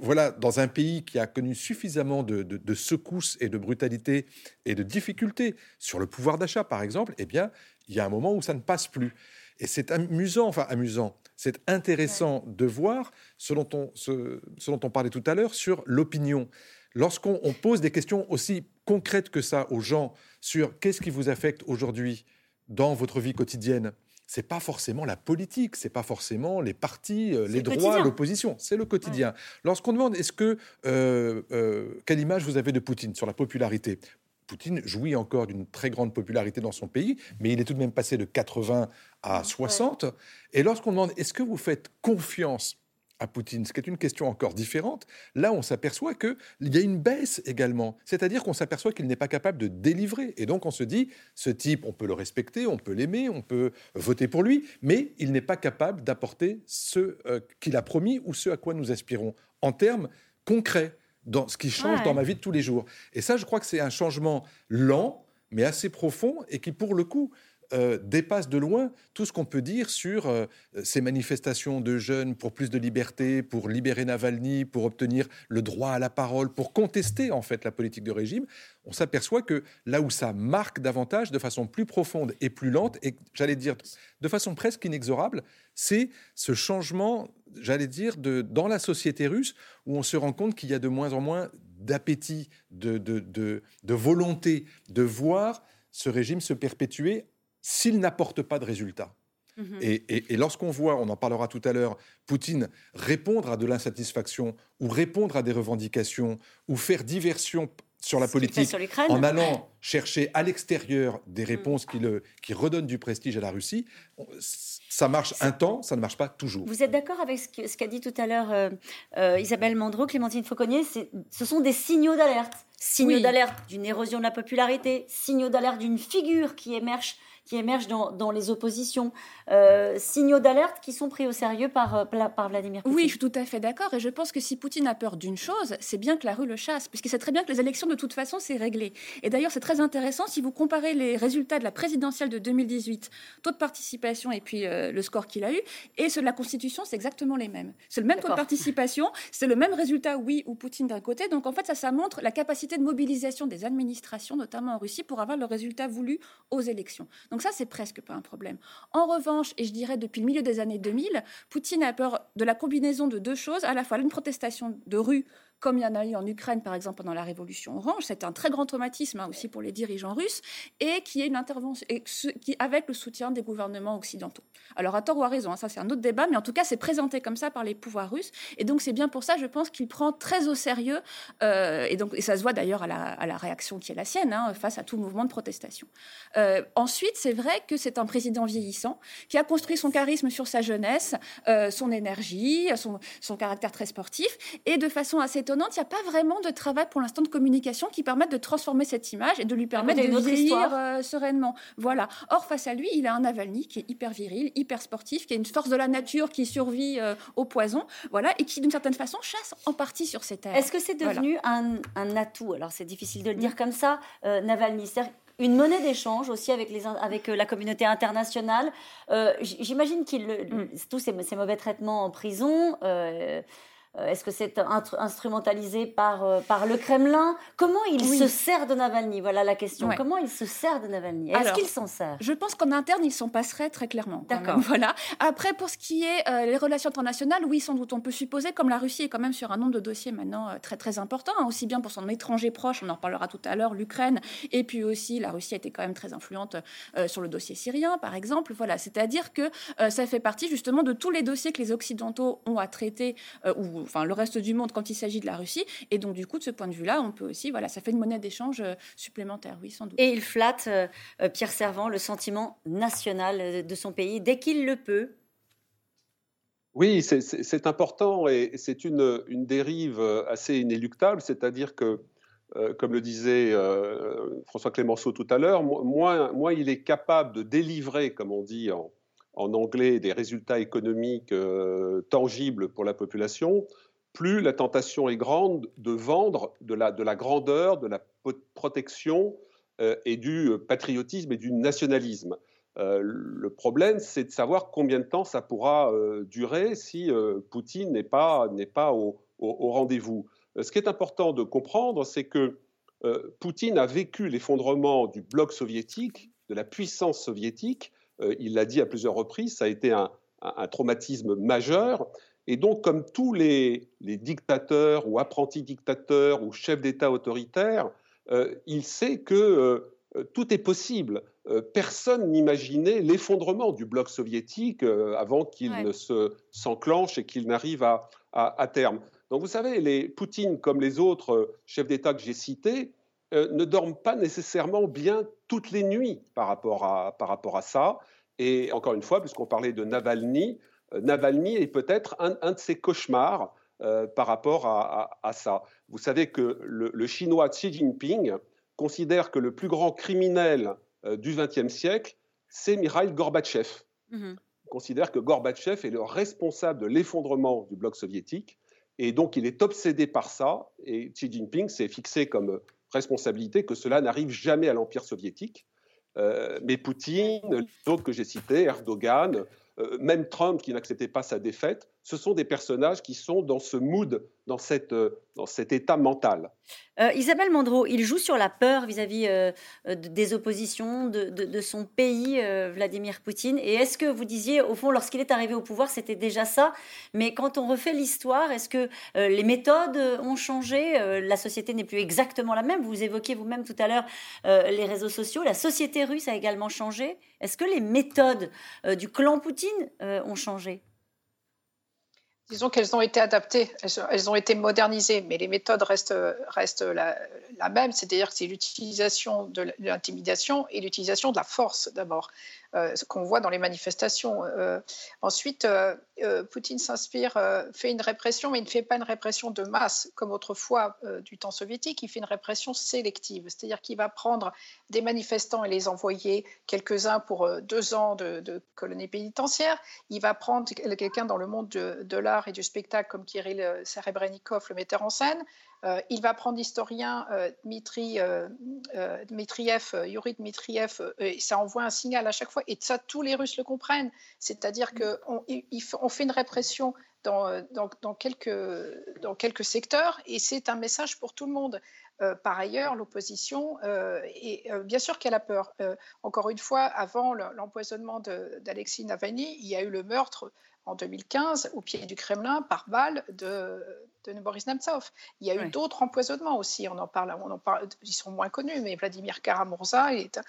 voilà, dans un pays qui a connu suffisamment de, de, secousses et de brutalité et de difficultés sur le pouvoir d'achat, par exemple, eh bien, il y a un moment où ça ne passe plus. Et c'est amusant, enfin amusant, c'est intéressant de voir ce dont, on, ce, ce dont on parlait tout à l'heure sur l'opinion. Lorsqu'on pose des questions aussi concrète que ça aux gens sur qu'est-ce qui vous affecte aujourd'hui dans votre vie quotidienne, c'est pas forcément la politique, c'est pas forcément les partis, euh, les droits, l'opposition, c'est le quotidien. Lorsqu'on demande est-ce que euh, euh, quelle image vous avez de Poutine sur la popularité, Poutine jouit encore d'une très grande popularité dans son pays, mais il est tout de même passé de 80 à 60. Et lorsqu'on demande est-ce que vous faites confiance à Poutine, ce qui est une question encore différente, là on s'aperçoit qu'il y a une baisse également. C'est-à-dire qu'on s'aperçoit qu'il n'est pas capable de délivrer. Et donc on se dit, ce type, on peut le respecter, on peut l'aimer, on peut voter pour lui, mais il n'est pas capable d'apporter ce euh, qu'il a promis ou ce à quoi nous aspirons en termes concrets, dans ce qui change dans ma vie de tous les jours. Et ça, je crois que c'est un changement lent, mais assez profond, et qui, pour le coup, euh, dépasse de loin tout ce qu'on peut dire sur euh, ces manifestations de jeunes pour plus de liberté, pour libérer Navalny, pour obtenir le droit à la parole, pour contester en fait la politique de régime. On s'aperçoit que là où ça marque davantage, de façon plus profonde et plus lente, et j'allais dire de façon presque inexorable, c'est ce changement, j'allais dire, de, dans la société russe, où on se rend compte qu'il y a de moins en moins d'appétit, de, de, de volonté de voir ce régime se perpétuer s'il n'apporte pas de résultats. Mhm. Et, lorsqu'on voit, on en parlera tout à l'heure, Poutine répondre à de l'insatisfaction ou répondre à des revendications ou faire diversion sur la politique en allant chercher à l'extérieur des mhm. réponses qui, le, qui redonnent du prestige à la Russie, ça marche un temps, ça ne marche pas toujours. Vous êtes d'accord avec ce qu'a dit tout à l'heure euh, euh, Isabelle Mandreau, Clémentine Fauconnier Ce sont des signaux d'alerte. Signaux d'alerte d'une érosion de la popularité, signaux d'alerte d'une figure qui émerge qui émergent dans, les oppositions, euh, signaux d'alerte qui sont pris au sérieux par, euh, par Vladimir Poutine. Oui, je suis tout à fait d'accord. Et je pense que si Poutine a peur d'une chose, c'est bien que la rue le chasse, puisqu'il sait très bien que les élections, de toute façon, c'est réglé. Et d'ailleurs, c'est très intéressant si vous comparez les résultats de la présidentielle de 2018, taux de participation et puis euh, le score qu'il a eu, et ceux de la Constitution, c'est exactement les mêmes. C'est le même taux de participation, c'est le même résultat, oui ou Poutine d'un côté. Donc en fait, ça, ça montre la capacité de mobilisation des administrations, notamment en Russie, pour avoir le résultat voulu aux élections. Donc ça, c'est presque pas un problème. En revanche, et je dirais depuis le milieu des années 2000, Poutine a peur de la combinaison de deux choses, à la fois une protestation de rue comme il y en a eu en Ukraine, par exemple, pendant la Révolution orange. C'est un très grand traumatisme hein, aussi pour les dirigeants russes, et qui est une intervention, avec le soutien des gouvernements occidentaux. Alors, à tort ou à raison, hein, ça c'est un autre débat, mais en tout cas, c'est présenté comme ça par les pouvoirs russes. Et donc, c'est bien pour ça, je pense, qu'il prend très au sérieux, euh, et, donc, ça se voit d'ailleurs à la, réaction qui est la sienne, hein, face à tout mouvement de protestation. Euh, ensuite, c'est vrai que c'est un président vieillissant qui a construit son charisme sur sa jeunesse, euh, son énergie, son, son, caractère très sportif. Et de façon assez étonnante, il n'y a pas vraiment de travail pour l'instant de communication qui permette de transformer cette image et de lui permettre de vieillir euh, sereinement. Voilà. Or, face à lui, il a un Navalny qui est hyper viril, hyper sportif, qui a une force de la nature qui survit euh, au poison, voilà, et qui d'une certaine façon chasse en partie sur ces terres. Est-ce que c'est devenu un, un, atout? Alors, c'est difficile de le dire mm. comme ça, Navalny une monnaie d'échange aussi avec, les, avec euh, la communauté internationale. Euh, j'imagine qu'il mm. tous ces, ces, mauvais traitements en prison. Euh, euh, est-ce que c'est instrumentalisé par, euh, par le Kremlin? Comment il se sert de Navalny? Voilà la question. Comment il se sert de Navalny? Est-ce qu'il s'en sert? Je pense qu'en interne, il s'en passerait très clairement. D'accord. Voilà. Après, pour ce qui est euh, les relations internationales, oui, sans doute, on peut supposer, comme la Russie est quand même sur un nombre de dossiers maintenant très très important, hein, aussi bien pour son étranger proche, on en reparlera tout à l'heure, l'Ukraine, et puis aussi la Russie a été quand même très influente sur le dossier syrien, par exemple. Voilà, c'est-à-dire que ça fait partie justement de tous les dossiers que les Occidentaux ont à traiter ou enfin le reste du monde quand il s'agit de la Russie. Et donc du coup, de ce point de vue-là, on peut aussi, voilà, ça fait une monnaie d'échange euh, supplémentaire, oui, sans doute. Et il flatte euh, euh, Pierre Servant le sentiment national de son pays dès qu'il le peut. Oui, c'est important et c'est une, une, dérive assez inéluctable, c'est-à-dire que, comme le disait François Clémenceau tout à l'heure, moins, moins, il est capable de délivrer, comme on dit en, en anglais des résultats économiques euh, tangibles pour la population, plus la tentation est grande de vendre de la, de la grandeur, de la protection euh, et du patriotisme et du nationalisme. Euh, le problème, c'est de savoir combien de temps ça pourra durer si Poutine n'est pas, pas au, rendez-vous. Ce qui est important de comprendre, c'est que Poutine a vécu l'effondrement du bloc soviétique, de la puissance soviétique, euh, il l'a dit à plusieurs reprises, ça a été un, traumatisme majeur. Et donc, comme tous les, dictateurs ou apprentis dictateurs ou chefs d'État autoritaires, euh, il sait que euh, tout est possible. personne n'imaginait l'effondrement du bloc soviétique avant qu'il ne se, s'enclenche et qu'il n'arrive à, terme. Donc, vous savez, les Poutine, comme les autres chefs d'État que j'ai cités, ne dorment pas nécessairement bien toutes les nuits par rapport à, par rapport à ça. Et encore une fois, puisqu'on parlait de Navalny, euh, Navalny est peut-être un, de ses cauchemars euh, par rapport à, ça. Vous savez que le, chinois Xi Jinping considère que le plus grand criminel euh, du XXe siècle, c'est Mikhail Gorbatchev. Mm-hmm. Il considère que Gorbatchev est le responsable de l'effondrement du bloc soviétique. Et donc, il est obsédé par ça. Et Xi Jinping s'est fixé comme responsabilité que cela n'arrive jamais à l'Empire soviétique. Euh, mais Poutine, les autres que j'ai cités, Erdogan, euh, même Trump qui n'acceptait pas sa défaite, ce sont des personnages qui sont dans ce mood, dans, cette, euh, dans cet état mental. Euh, Isabelle Mandreau, il joue sur la peur vis-à-vis des oppositions de, son pays, Vladimir Poutine. Et est-ce que vous disiez, au fond, lorsqu'il est arrivé au pouvoir, c'était déjà ça? Mais quand on refait l'histoire, est-ce que les méthodes ont changé? La société n'est plus exactement la même. Vous évoquiez vous-même tout à l'heure les réseaux sociaux. La société russe a également changé. Est-ce que les méthodes du clan Poutine ont changé? Disons qu'elles ont été adaptées, elles ont été modernisées, mais les méthodes restent, restent la, même, c'est-à-dire que c'est l'utilisation de l'intimidation et l'utilisation de la force d'abord. Euh, ce qu'on voit dans les manifestations. Euh, ensuite, euh, Poutine s'inspire, fait une répression, mais il ne fait pas une répression de masse comme autrefois du temps soviétique, il fait une répression sélective, c'est-à-dire qu'il va prendre des manifestants et les envoyer quelques-uns pour deux ans de, de, colonie pénitentiaire, il va prendre quelqu'un dans le monde de, de l'art et du spectacle comme Kirill Serebrennikov, le metteur en scène, euh, il va prendre l'historien euh, Dmitri, euh, Dmitriev, Yuri Dmitriev, et ça envoie un signal à chaque fois. Et ça, tous les Russes le comprennent. C'est-à-dire mm. qu'on on fait une répression dans, dans, quelques, dans quelques secteurs et c'est un message pour tout le monde. par ailleurs, l'opposition, bien sûr qu'elle a peur. encore une fois, avant l'empoisonnement d'Alexis Navalny, il y a eu le meurtre en 2015 au pied du Kremlin par balle de, de Boris Nemtsov. Il y a eu d'autres empoisonnements aussi, on en parle, on en parle, ils sont moins connus, mais Vladimir Karamurza est,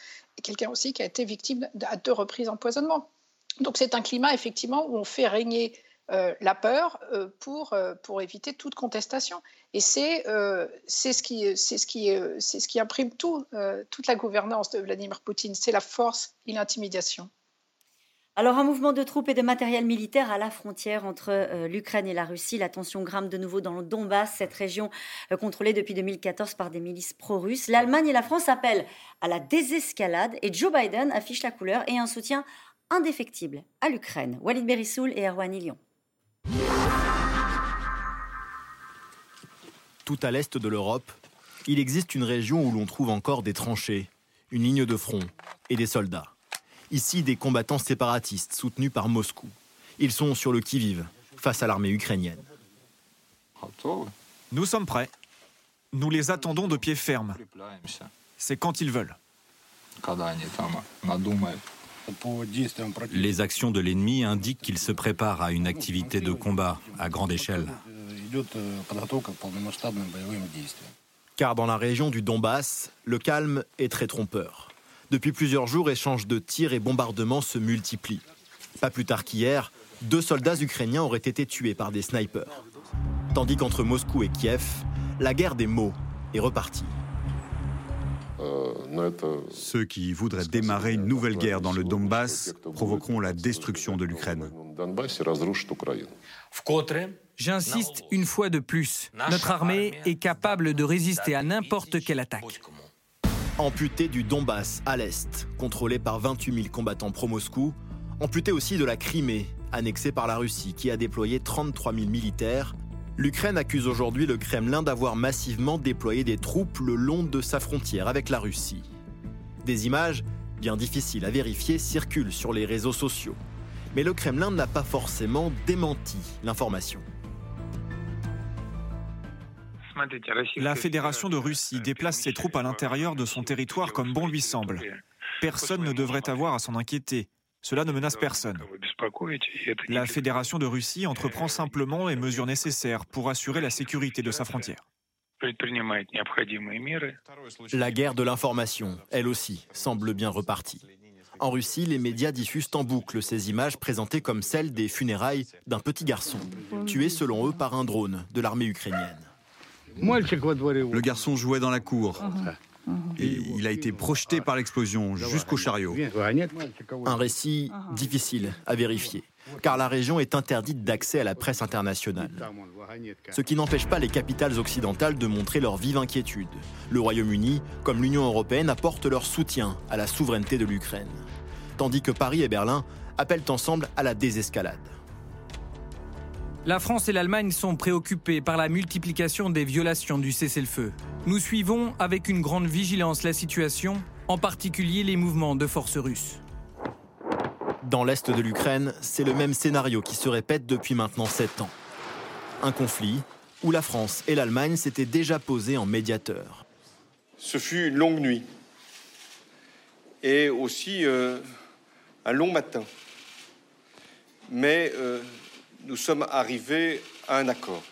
quelqu'un aussi qui a été victime à deux reprises d'empoisonnement. Donc c'est un climat effectivement où on fait régner euh, la peur euh, pour, euh, pour éviter toute contestation. Et c'est ce, qui, ce, qui, ce qui imprime tout, toute la gouvernance de Vladimir Poutine, c'est la force et l'intimidation. Alors un mouvement de troupes et de matériel militaire à la frontière entre l'Ukraine et la Russie. La tension grimpe de nouveau dans le Donbass, cette région contrôlée depuis 2014 par des milices pro-russes. L'Allemagne et la France appellent à la désescalade et Joe Biden affiche la couleur et un soutien indéfectible à l'Ukraine. Walid Berissoul et Erwan Ilion. Tout à l'est de l'Europe, il existe une région où l'on trouve encore des tranchées, une ligne de front et des soldats. Ici, des combattants séparatistes soutenus par Moscou. Ils sont sur le qui-vive face à l'armée ukrainienne. Nous sommes prêts. Nous les attendons de pied ferme. C'est quand ils veulent. Les actions de l'ennemi indiquent qu'il se prépare à une activité de combat à grande échelle. Car dans la région du Donbass, le calme est très trompeur. Depuis plusieurs jours, échanges de tirs et bombardements se multiplient. Pas plus tard qu'hier, deux soldats ukrainiens auraient été tués par des snipers. Tandis qu'entre Moscou et Kiev, la guerre des mots est repartie. Ceux qui voudraient démarrer une nouvelle guerre dans le Donbass provoqueront la destruction de l'Ukraine. J'insiste une fois de plus, notre armée est capable de résister à n'importe quelle attaque. Amputé du Donbass à l'est, contrôlé par 28 000 combattants pro-Moscou, amputé aussi de la Crimée, annexée par la Russie, qui a déployé 33 000 militaires L'Ukraine accuse aujourd'hui le Kremlin d'avoir massivement déployé des troupes le long de sa frontière avec la Russie. Des images, bien difficiles à vérifier, circulent sur les réseaux sociaux. Mais le Kremlin n'a pas forcément démenti l'information. La Fédération de Russie déplace ses troupes à l'intérieur de son territoire comme bon lui semble. Personne ne devrait avoir à s'en inquiéter. Cela ne menace personne. La Fédération de Russie entreprend simplement les mesures nécessaires pour assurer la sécurité de sa frontière. La guerre de l'information, elle aussi, semble bien repartie. En Russie, les médias diffusent en boucle ces images présentées comme celles des funérailles d'un petit garçon, tué selon eux par un drone de l'armée ukrainienne. Le garçon jouait dans la cour. Et il a été projeté par l'explosion jusqu'au chariot. Un récit difficile à vérifier, car la région est interdite d'accès à la presse internationale. Ce qui n'empêche pas les capitales occidentales de montrer leur vive inquiétude. Le Royaume-Uni, comme l'Union européenne, apportent leur soutien à la souveraineté de l'Ukraine, tandis que Paris et Berlin appellent ensemble à la désescalade. La France et l'Allemagne sont préoccupées par la multiplication des violations du cessez-le-feu. Nous suivons avec une grande vigilance la situation, en particulier les mouvements de forces russes. Dans l'est de l'Ukraine, c'est le même scénario qui se répète depuis maintenant sept ans. Un conflit où la France et l'Allemagne s'étaient déjà posés en médiateurs. Ce fut une longue nuit et aussi euh, un long matin. Mais euh, nous sommes arrivés à un accord.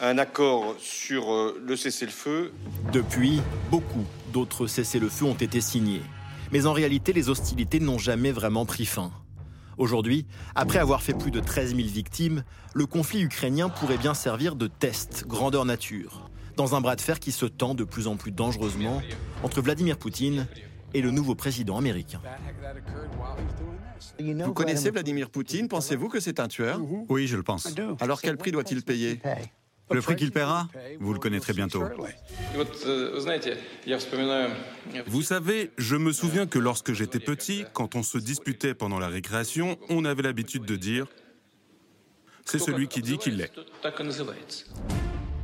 Un accord sur euh, le cessez-le-feu. Depuis, beaucoup d'autres cessez-le-feu ont été signés. Mais en réalité, les hostilités n'ont jamais vraiment pris fin. Aujourd'hui, après avoir fait plus de 13 000 victimes, le conflit ukrainien pourrait bien servir de test grandeur nature, dans un bras de fer qui se tend de plus en plus dangereusement entre Vladimir Poutine et le nouveau président américain. Vous connaissez Vladimir Poutine? Pensez-vous que c'est un tueur? Oui, je le pense. Alors quel prix doit-il payer? Le prix qu'il paiera? Vous le connaîtrez bientôt. Vous savez, je me souviens que lorsque j'étais petit, quand on se disputait pendant la récréation, on avait l'habitude de dire c'est celui qui dit qu'il l'est.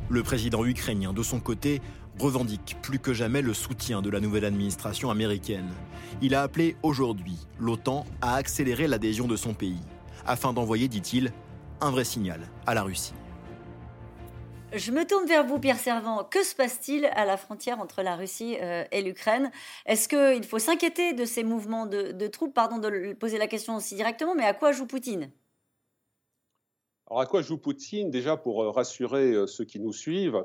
Le président ukrainien, de son côté, revendique plus que jamais le soutien de la nouvelle administration américaine. Il a appelé aujourd'hui l'OTAN à accélérer l'adhésion de son pays, afin d'envoyer, dit-il, un vrai signal à la Russie. Je me tourne vers vous, Pierre Servant. Que se passe-t-il à la frontière entre la Russie euh, et l'Ukraine? Est-ce qu'il faut s'inquiéter de ces mouvements de, troupes? Pardon de poser la question aussi directement, mais à quoi joue Poutine? Alors à quoi joue Poutine? Déjà pour rassurer ceux qui nous suivent,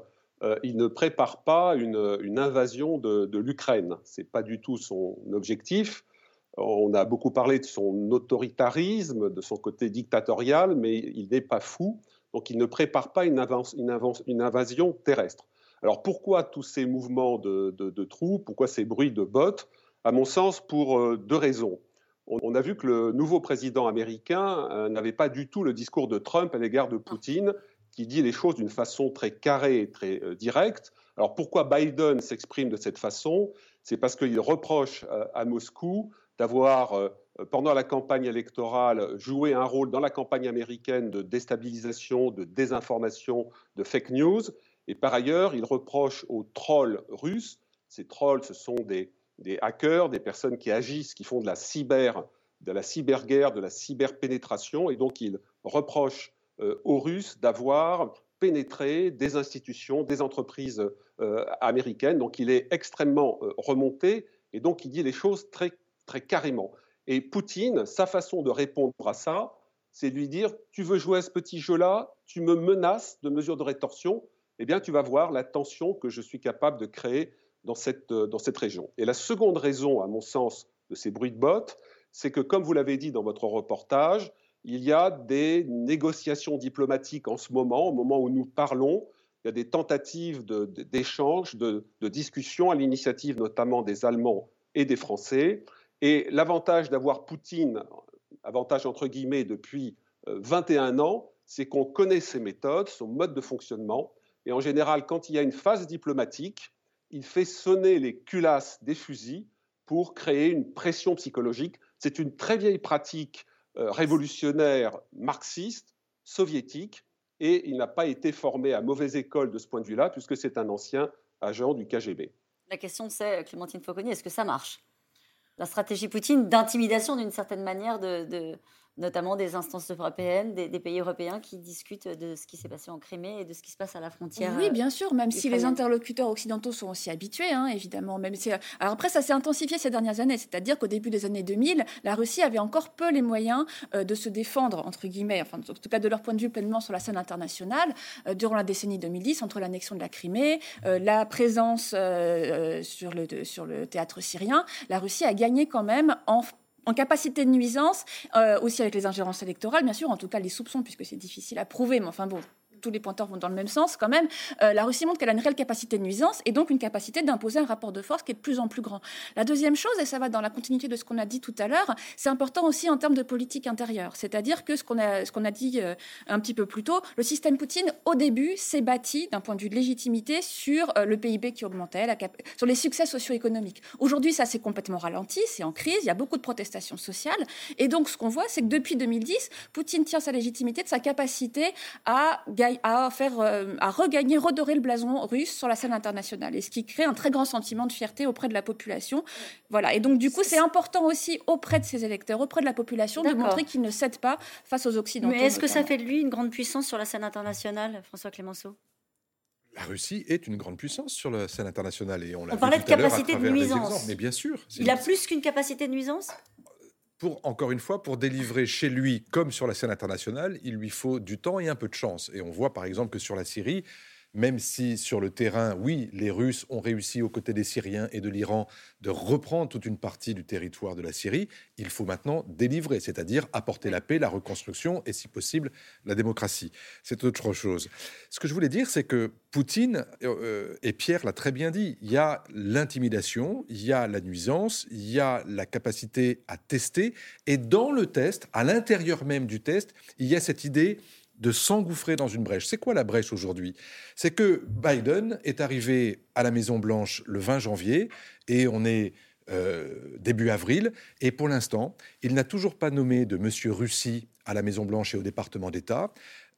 il ne prépare pas une, invasion de, de l'Ukraine. Ce n'est pas du tout son objectif. On a beaucoup parlé de son autoritarisme, de son côté dictatorial, mais il n'est pas fou, donc il ne prépare pas une, invasion terrestre. Alors pourquoi tous ces mouvements de, trous Pourquoi ces bruits de bottes? À mon sens, pour euh, deux raisons. On a vu que le nouveau président américain euh, n'avait pas du tout le discours de Trump à l'égard de Poutine, qui dit les choses d'une façon très carrée et très euh, directe. Alors pourquoi Biden s'exprime de cette façon? C'est parce qu'il reproche à Moscou d'avoir, euh, pendant la campagne électorale, joué un rôle dans la campagne américaine de déstabilisation, de désinformation, de fake news. Et par ailleurs, il reproche aux trolls russes, ces trolls, ce sont des, hackers, des personnes qui agissent, qui font de la cyber, de la cyberguerre, de la cyberpénétration, et donc il reproche euh, aux Russes d'avoir pénétré des institutions, des entreprises euh, américaines. Donc il est extrêmement remonté, et donc il dit les choses très très carrément. Et Poutine, sa façon de répondre à ça, c'est de lui dire Tu veux jouer à ce petit jeu-là Tu me menaces de mesures de rétorsion Eh bien, tu vas voir la tension que je suis capable de créer dans cette, euh, dans cette région. Et la seconde raison, à mon sens, de ces bruits de bottes, c'est que, comme vous l'avez dit dans votre reportage, il y a des négociations diplomatiques en ce moment, au moment où nous parlons. Il y a des tentatives d'échange, de, de, de discussion, à l'initiative notamment des Allemands et des Français. Et l'avantage d'avoir Poutine, avantage entre guillemets, depuis 21 euh, ans, c'est qu'on connaît ses méthodes, son mode de fonctionnement. Et en général, quand il y a une phase diplomatique, il fait sonner les culasses des fusils pour créer une pression psychologique. C'est une très vieille pratique révolutionnaire marxiste, soviétique, et il n'a pas été formé à mauvaise école de ce point de vue-là, puisque c'est un ancien agent du KGB. La question c'est, Clémentine Fauconnier, est-ce que ça marche? La stratégie Poutine d'intimidation d'une certaine manière de, notamment des instances européennes, des, pays européens qui discutent de ce qui s'est passé en Crimée et de ce qui se passe à la frontière. Oui, bien sûr, même si les interlocuteurs occidentaux sont aussi habitués, hein, évidemment. Même si... Alors après, ça s'est intensifié ces dernières années, c'est-à-dire qu'au début des années 2000, la Russie avait encore peu les moyens euh, de se défendre, entre guillemets, enfin, en tout cas de leur point de vue pleinement sur la scène internationale, euh, durant la décennie 2010, entre l'annexion de la Crimée, euh, la présence sur, le, sur le théâtre syrien, la Russie a gagné quand même en en capacité de nuisance, euh, aussi avec les ingérences électorales, bien sûr, en tout cas les soupçons, puisque c'est difficile à prouver, mais enfin bon, tous les pointeurs vont dans le même sens quand même, euh, la Russie montre qu'elle a une réelle capacité de nuisance et donc une capacité d'imposer un rapport de force qui est de plus en plus grand. La deuxième chose, et ça va dans la continuité de ce qu'on a dit tout à l'heure, c'est important aussi en termes de politique intérieure. C'est-à-dire que ce qu'on a, ce a dit euh, un petit peu plus tôt, le système Poutine, au début, s'est bâti d'un point de vue de légitimité sur euh, le PIB qui augmentait, sur les succès socio-économiques. Aujourd'hui, ça s'est complètement ralenti, c'est en crise, il y a beaucoup de protestations sociales. Et donc, ce qu'on voit, c'est que depuis 2010, Poutine tient sa légitimité de sa capacité à gagner à, faire, euh, à regagner, redorer le blason russe sur la scène internationale, et ce qui crée un très grand sentiment de fierté auprès de la population. Voilà. Et donc, du coup, c'est important aussi auprès de ses électeurs, auprès de la population, de montrer qu'il ne cède pas face aux Occidentaux. Mais est-ce que ça fait de lui une grande puissance sur la scène internationale, François Clémenceau? La Russie est une grande puissance sur la scène internationale et on, on parlait de capacité de nuisance. Mais bien sûr. Il a plus qu'une capacité de nuisance? Pour, encore une fois, pour délivrer chez lui, comme sur la scène internationale, il lui faut du temps et un peu de chance. Et on voit par exemple que sur la Syrie, même si sur le terrain, oui, les Russes ont réussi aux côtés des Syriens et de l'Iran de reprendre toute une partie du territoire de la Syrie, il faut maintenant délivrer, c'est-à-dire apporter la paix, la reconstruction et, si possible, la démocratie. C'est autre chose. Ce que je voulais dire, c'est que Poutine, euh, et Pierre l'a très bien dit, il y a l'intimidation, il y a la nuisance, il y a la capacité à tester, et dans le test, à l'intérieur même du test, il y a cette idée de s'engouffrer dans une brèche. C'est quoi la brèche aujourd'hui? C'est que Biden est arrivé à la Maison-Blanche le 20 janvier et on est euh, début avril. Et pour l'instant, il n'a toujours pas nommé de monsieur Russie à la Maison-Blanche et au département d'État.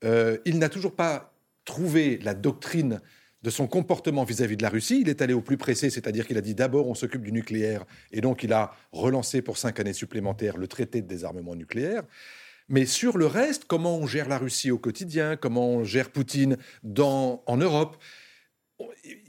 Euh, il n'a toujours pas trouvé la doctrine de son comportement vis-à-vis de la Russie. Il est allé au plus pressé, c'est-à-dire qu'il a dit d'abord on s'occupe du nucléaire, et donc il a relancé pour cinq années supplémentaires le traité de désarmement nucléaire. Mais sur le reste, comment on gère la Russie au quotidien, comment on gère Poutine dans, en Europe,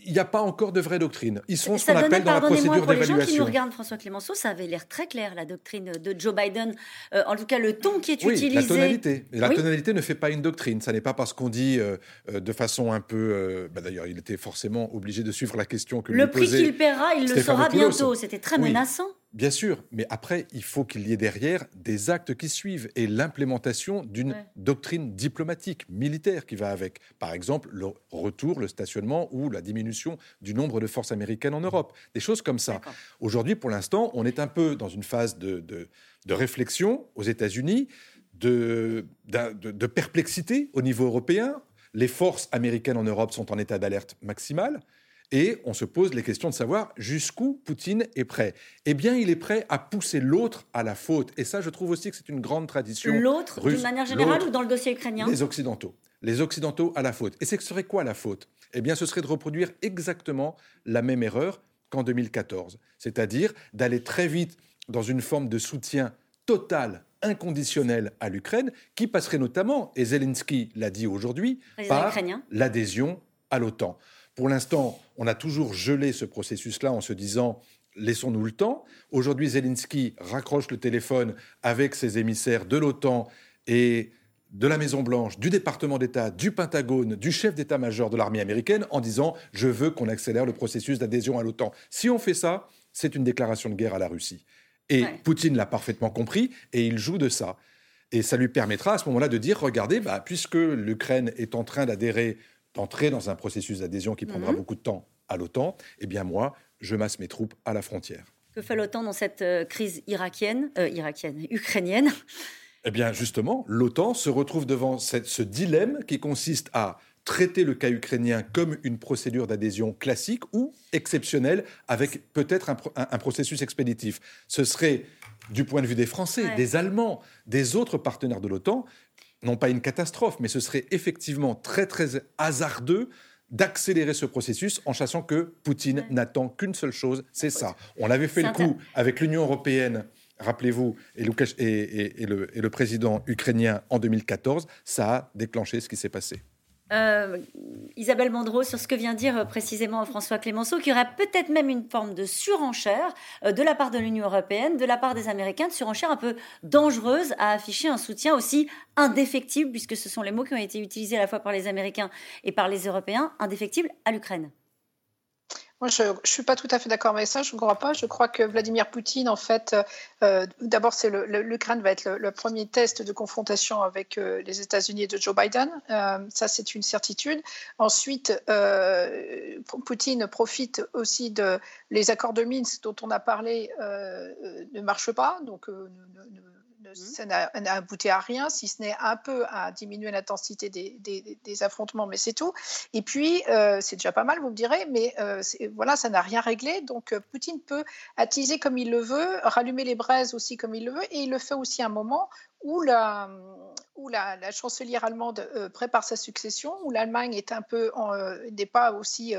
il n'y a pas encore de vraie doctrine. Ils sont ce qu'on appelle dans la procédure d'évaluation. Les gens qui nous regardent, François Clémenceau, ça avait l'air très clair, la doctrine de Joe Biden. Euh, en tout cas, le ton qui est oui, utilisé. La tonalité. la tonalité ne fait pas une doctrine. Ça n'est pas parce qu'on dit euh, euh, de façon un peu. Bah, d'ailleurs, il était forcément obligé de suivre la question que le lui posait. Le prix qu'il paiera, il le saura bientôt. C'était très menaçant. Bien sûr, mais après, il faut qu'il y ait derrière des actes qui suivent et l'implémentation d'une doctrine diplomatique, militaire qui va avec. Par exemple, le retour, le stationnement ou la diminution du nombre de forces américaines en Europe. Des choses comme ça. Aujourd'hui, pour l'instant, on est un peu dans une phase de, de, réflexion aux États-Unis, de, de perplexité au niveau européen. Les forces américaines en Europe sont en état d'alerte maximale. Et on se pose les questions de savoir jusqu'où Poutine est prêt. Eh bien, il est prêt à pousser l'autre à la faute. Et ça, je trouve aussi que c'est une grande tradition. L'autre, d'une manière générale, ou dans le dossier ukrainien? Les Occidentaux. Les Occidentaux à la faute. Et ce serait quoi la faute? Eh bien, ce serait de reproduire exactement la même erreur qu'en 2014. C'est-à-dire d'aller très vite dans une forme de soutien total inconditionnel à l'Ukraine, qui passerait notamment, et Zelensky l'a dit aujourd'hui, par l'adhésion à l'OTAN. Pour l'instant, on a toujours gelé ce processus-là en se disant laissons-nous le temps. Aujourd'hui, Zelensky raccroche le téléphone avec ses émissaires de l'OTAN et de la Maison-Blanche, du département d'État, du Pentagone, du chef d'état-major de l'armée américaine en disant je veux qu'on accélère le processus d'adhésion à l'OTAN. Si on fait ça, c'est une déclaration de guerre à la Russie. Et Poutine l'a parfaitement compris et il joue de ça. Et ça lui permettra à ce moment-là de dire regardez, bah, puisque l'Ukraine est en train d'adhérer entrer dans un processus d'adhésion qui prendra mhm. beaucoup de temps à l'OTAN, eh bien moi, je masse mes troupes à la frontière. Que fait l'OTAN dans cette euh, crise irakienne, euh, irakienne, ukrainienne? Eh bien justement, l'OTAN se retrouve devant ce dilemme qui consiste à traiter le cas ukrainien comme une procédure d'adhésion classique ou exceptionnelle avec peut-être un, processus expéditif. Ce serait, du point de vue des Français, des Allemands, des autres partenaires de l'OTAN, non pas une catastrophe, mais ce serait effectivement très très hasardeux d'accélérer ce processus en chassant que Poutine n'attend qu'une seule chose, c'est ça. On avait fait le coup avec l'Union européenne, rappelez-vous, et, et, le président ukrainien en 2014, ça a déclenché ce qui s'est passé. Euh, Isabelle Mandreau sur ce que vient dire euh, précisément François Clémenceau, qu'il y aurait peut-être même une forme de surenchère euh, de la part de l'Union européenne, de la part des Américains, de surenchère un peu dangereuse à afficher un soutien aussi indéfectible, puisque ce sont les mots qui ont été utilisés à la fois par les Américains et par les Européens, indéfectible à l'Ukraine. Moi, je ne suis pas tout à fait d'accord avec ça. Je ne crois pas. Je crois que Vladimir Poutine, en fait, euh, d'abord, c'est l'Ukraine va être le, premier test de confrontation avec euh, les États-Unis de Joe Biden. Euh, ça, c'est une certitude. Ensuite, Poutine profite aussi de les accords de Minsk dont on a parlé ne marchent pas, donc Mmh. ça n'a abouti à rien, si ce n'est un peu à diminuer l'intensité des, affrontements, mais c'est tout. Et puis, euh, c'est déjà pas mal, vous me direz, mais euh, voilà, ça n'a rien réglé. Donc, euh, Poutine peut attiser comme il le veut, rallumer les braises aussi comme il le veut, et il le fait aussi à un moment où la, où la, chancelière allemande prépare sa succession, où l'Allemagne est un peu n'est pas aussi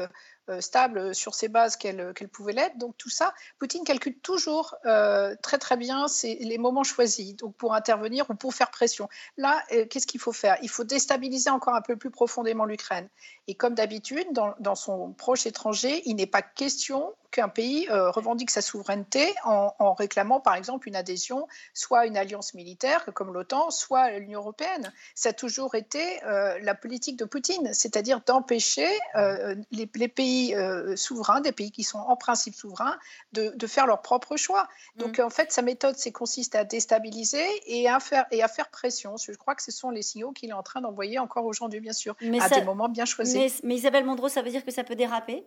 stable sur ses bases qu'elle pouvait l'être. Donc tout ça, Poutine calcule toujours euh, très très bien les moments choisis donc pour intervenir ou pour faire pression. Là, euh, qu'est-ce qu'il faut faire? Il faut déstabiliser encore un peu plus profondément l'Ukraine. Et comme d'habitude, dans, dans, son proche étranger, il n'est pas question qu'un pays euh, revendique sa souveraineté en, réclamant par exemple une adhésion, soit une alliance militaire comme l'OTAN, soit l'Union européenne. Ça a toujours été euh, la politique de Poutine, c'est-à-dire d'empêcher euh, les, pays souverains, des pays qui sont en principe souverains, de, faire leur propre choix. Donc mm. en fait, sa méthode, c'est consiste à déstabiliser et à faire, et à faire pression. Je crois que ce sont les signaux qu'il est en train d'envoyer encore aujourd'hui, bien sûr, à des moments bien choisis. Mais, mais Isabelle Mondreau, ça veut dire que ça peut déraper?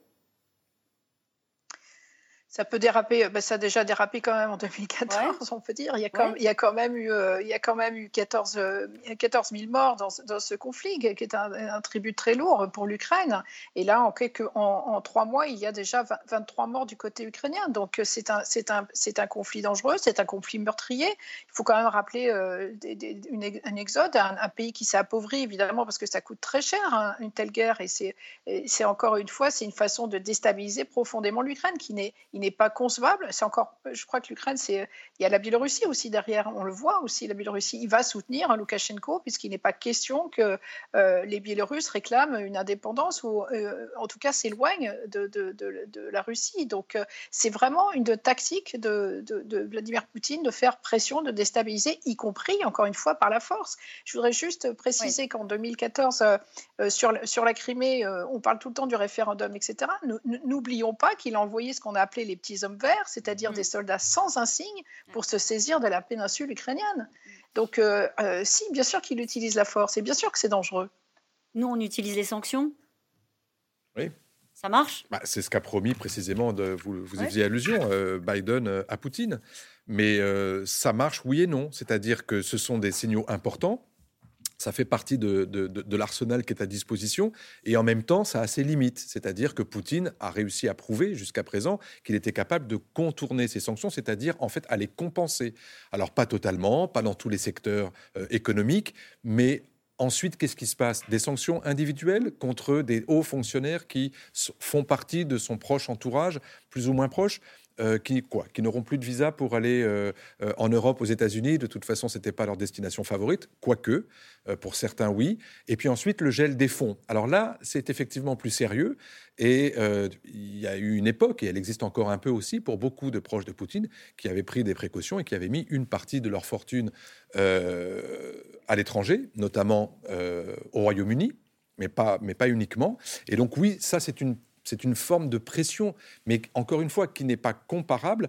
Ça peut déraper, ben ça a déjà dérapé quand même en 2014, on peut dire. Il y a quand, il y a quand même eu, euh, il y a quand même eu 14, 14 000 morts dans, dans ce conflit, qui est un, un tribut très lourd pour l'Ukraine. Et là, en, quelques, en, trois mois, il y a déjà 23 morts du côté ukrainien. Donc c'est un, c'est un, c'est un conflit dangereux, c'est un conflit meurtrier. Il faut quand même rappeler euh, un exode, un, pays qui s'est appauvri, évidemment, parce que ça coûte très cher, hein, une telle guerre. Et c'est, c'est encore une fois, c'est une façon de déstabiliser profondément l'Ukraine, qui n'est n'est pas concevable. C'est encore, je crois que l'Ukraine, c'est il y a la Biélorussie aussi derrière. On le voit aussi, la Biélorussie. Il va soutenir hein, Loukachenko puisqu'il n'est pas question que euh, les Biélorusses réclament une indépendance ou euh, en tout cas s'éloignent de, de, de, la Russie. Donc euh, c'est vraiment une tactique de, Vladimir Poutine de faire pression, de déstabiliser, y compris encore une fois par la force. Je voudrais juste préciser qu'en 2014 sur sur la Crimée, on parle tout le temps du référendum, etc. N'oublions pas qu'il a envoyé ce qu'on a appelé les petits hommes verts, c'est-à-dire mm. des soldats sans insigne pour se saisir de la péninsule ukrainienne. Donc, euh, euh, si, bien sûr qu'il utilise la force, et bien sûr que c'est dangereux. Nous, on utilise les sanctions Oui. Ça marche? Bah, C'est ce qu'a promis précisément, de, vous, vous y faisiez allusion, euh, Biden à Poutine. Mais ça marche, oui et non. C'est-à-dire que ce sont des signaux importants ça fait partie de, l'arsenal qui est à disposition. Et en même temps, ça a ses limites. C'est-à-dire que Poutine a réussi à prouver jusqu'à présent qu'il était capable de contourner ces sanctions, c'est-à-dire en fait à les compenser. Alors pas totalement, pas dans tous les secteurs euh, économiques, mais Ensuite, qu'est-ce qui se passe? Des sanctions individuelles contre des hauts fonctionnaires qui font partie de son proche entourage, plus ou moins proche? Euh, qui, quoi, qui n'auront plus de visa pour aller euh, euh, en Europe, aux États-Unis. De toute façon, ce n'était pas leur destination favorite, quoique, pour certains, oui. Et puis ensuite, le gel des fonds. Alors là, c'est effectivement plus sérieux. Et il y a eu une époque, et elle existe encore un peu aussi, pour beaucoup de proches de Poutine, qui avaient pris des précautions et qui avaient mis une partie de leur fortune à l'étranger, notamment au Royaume-Uni, mais pas, mais pas uniquement. Et donc oui, ça, c'est une c'est une forme de pression, mais encore une fois, qui n'est pas comparable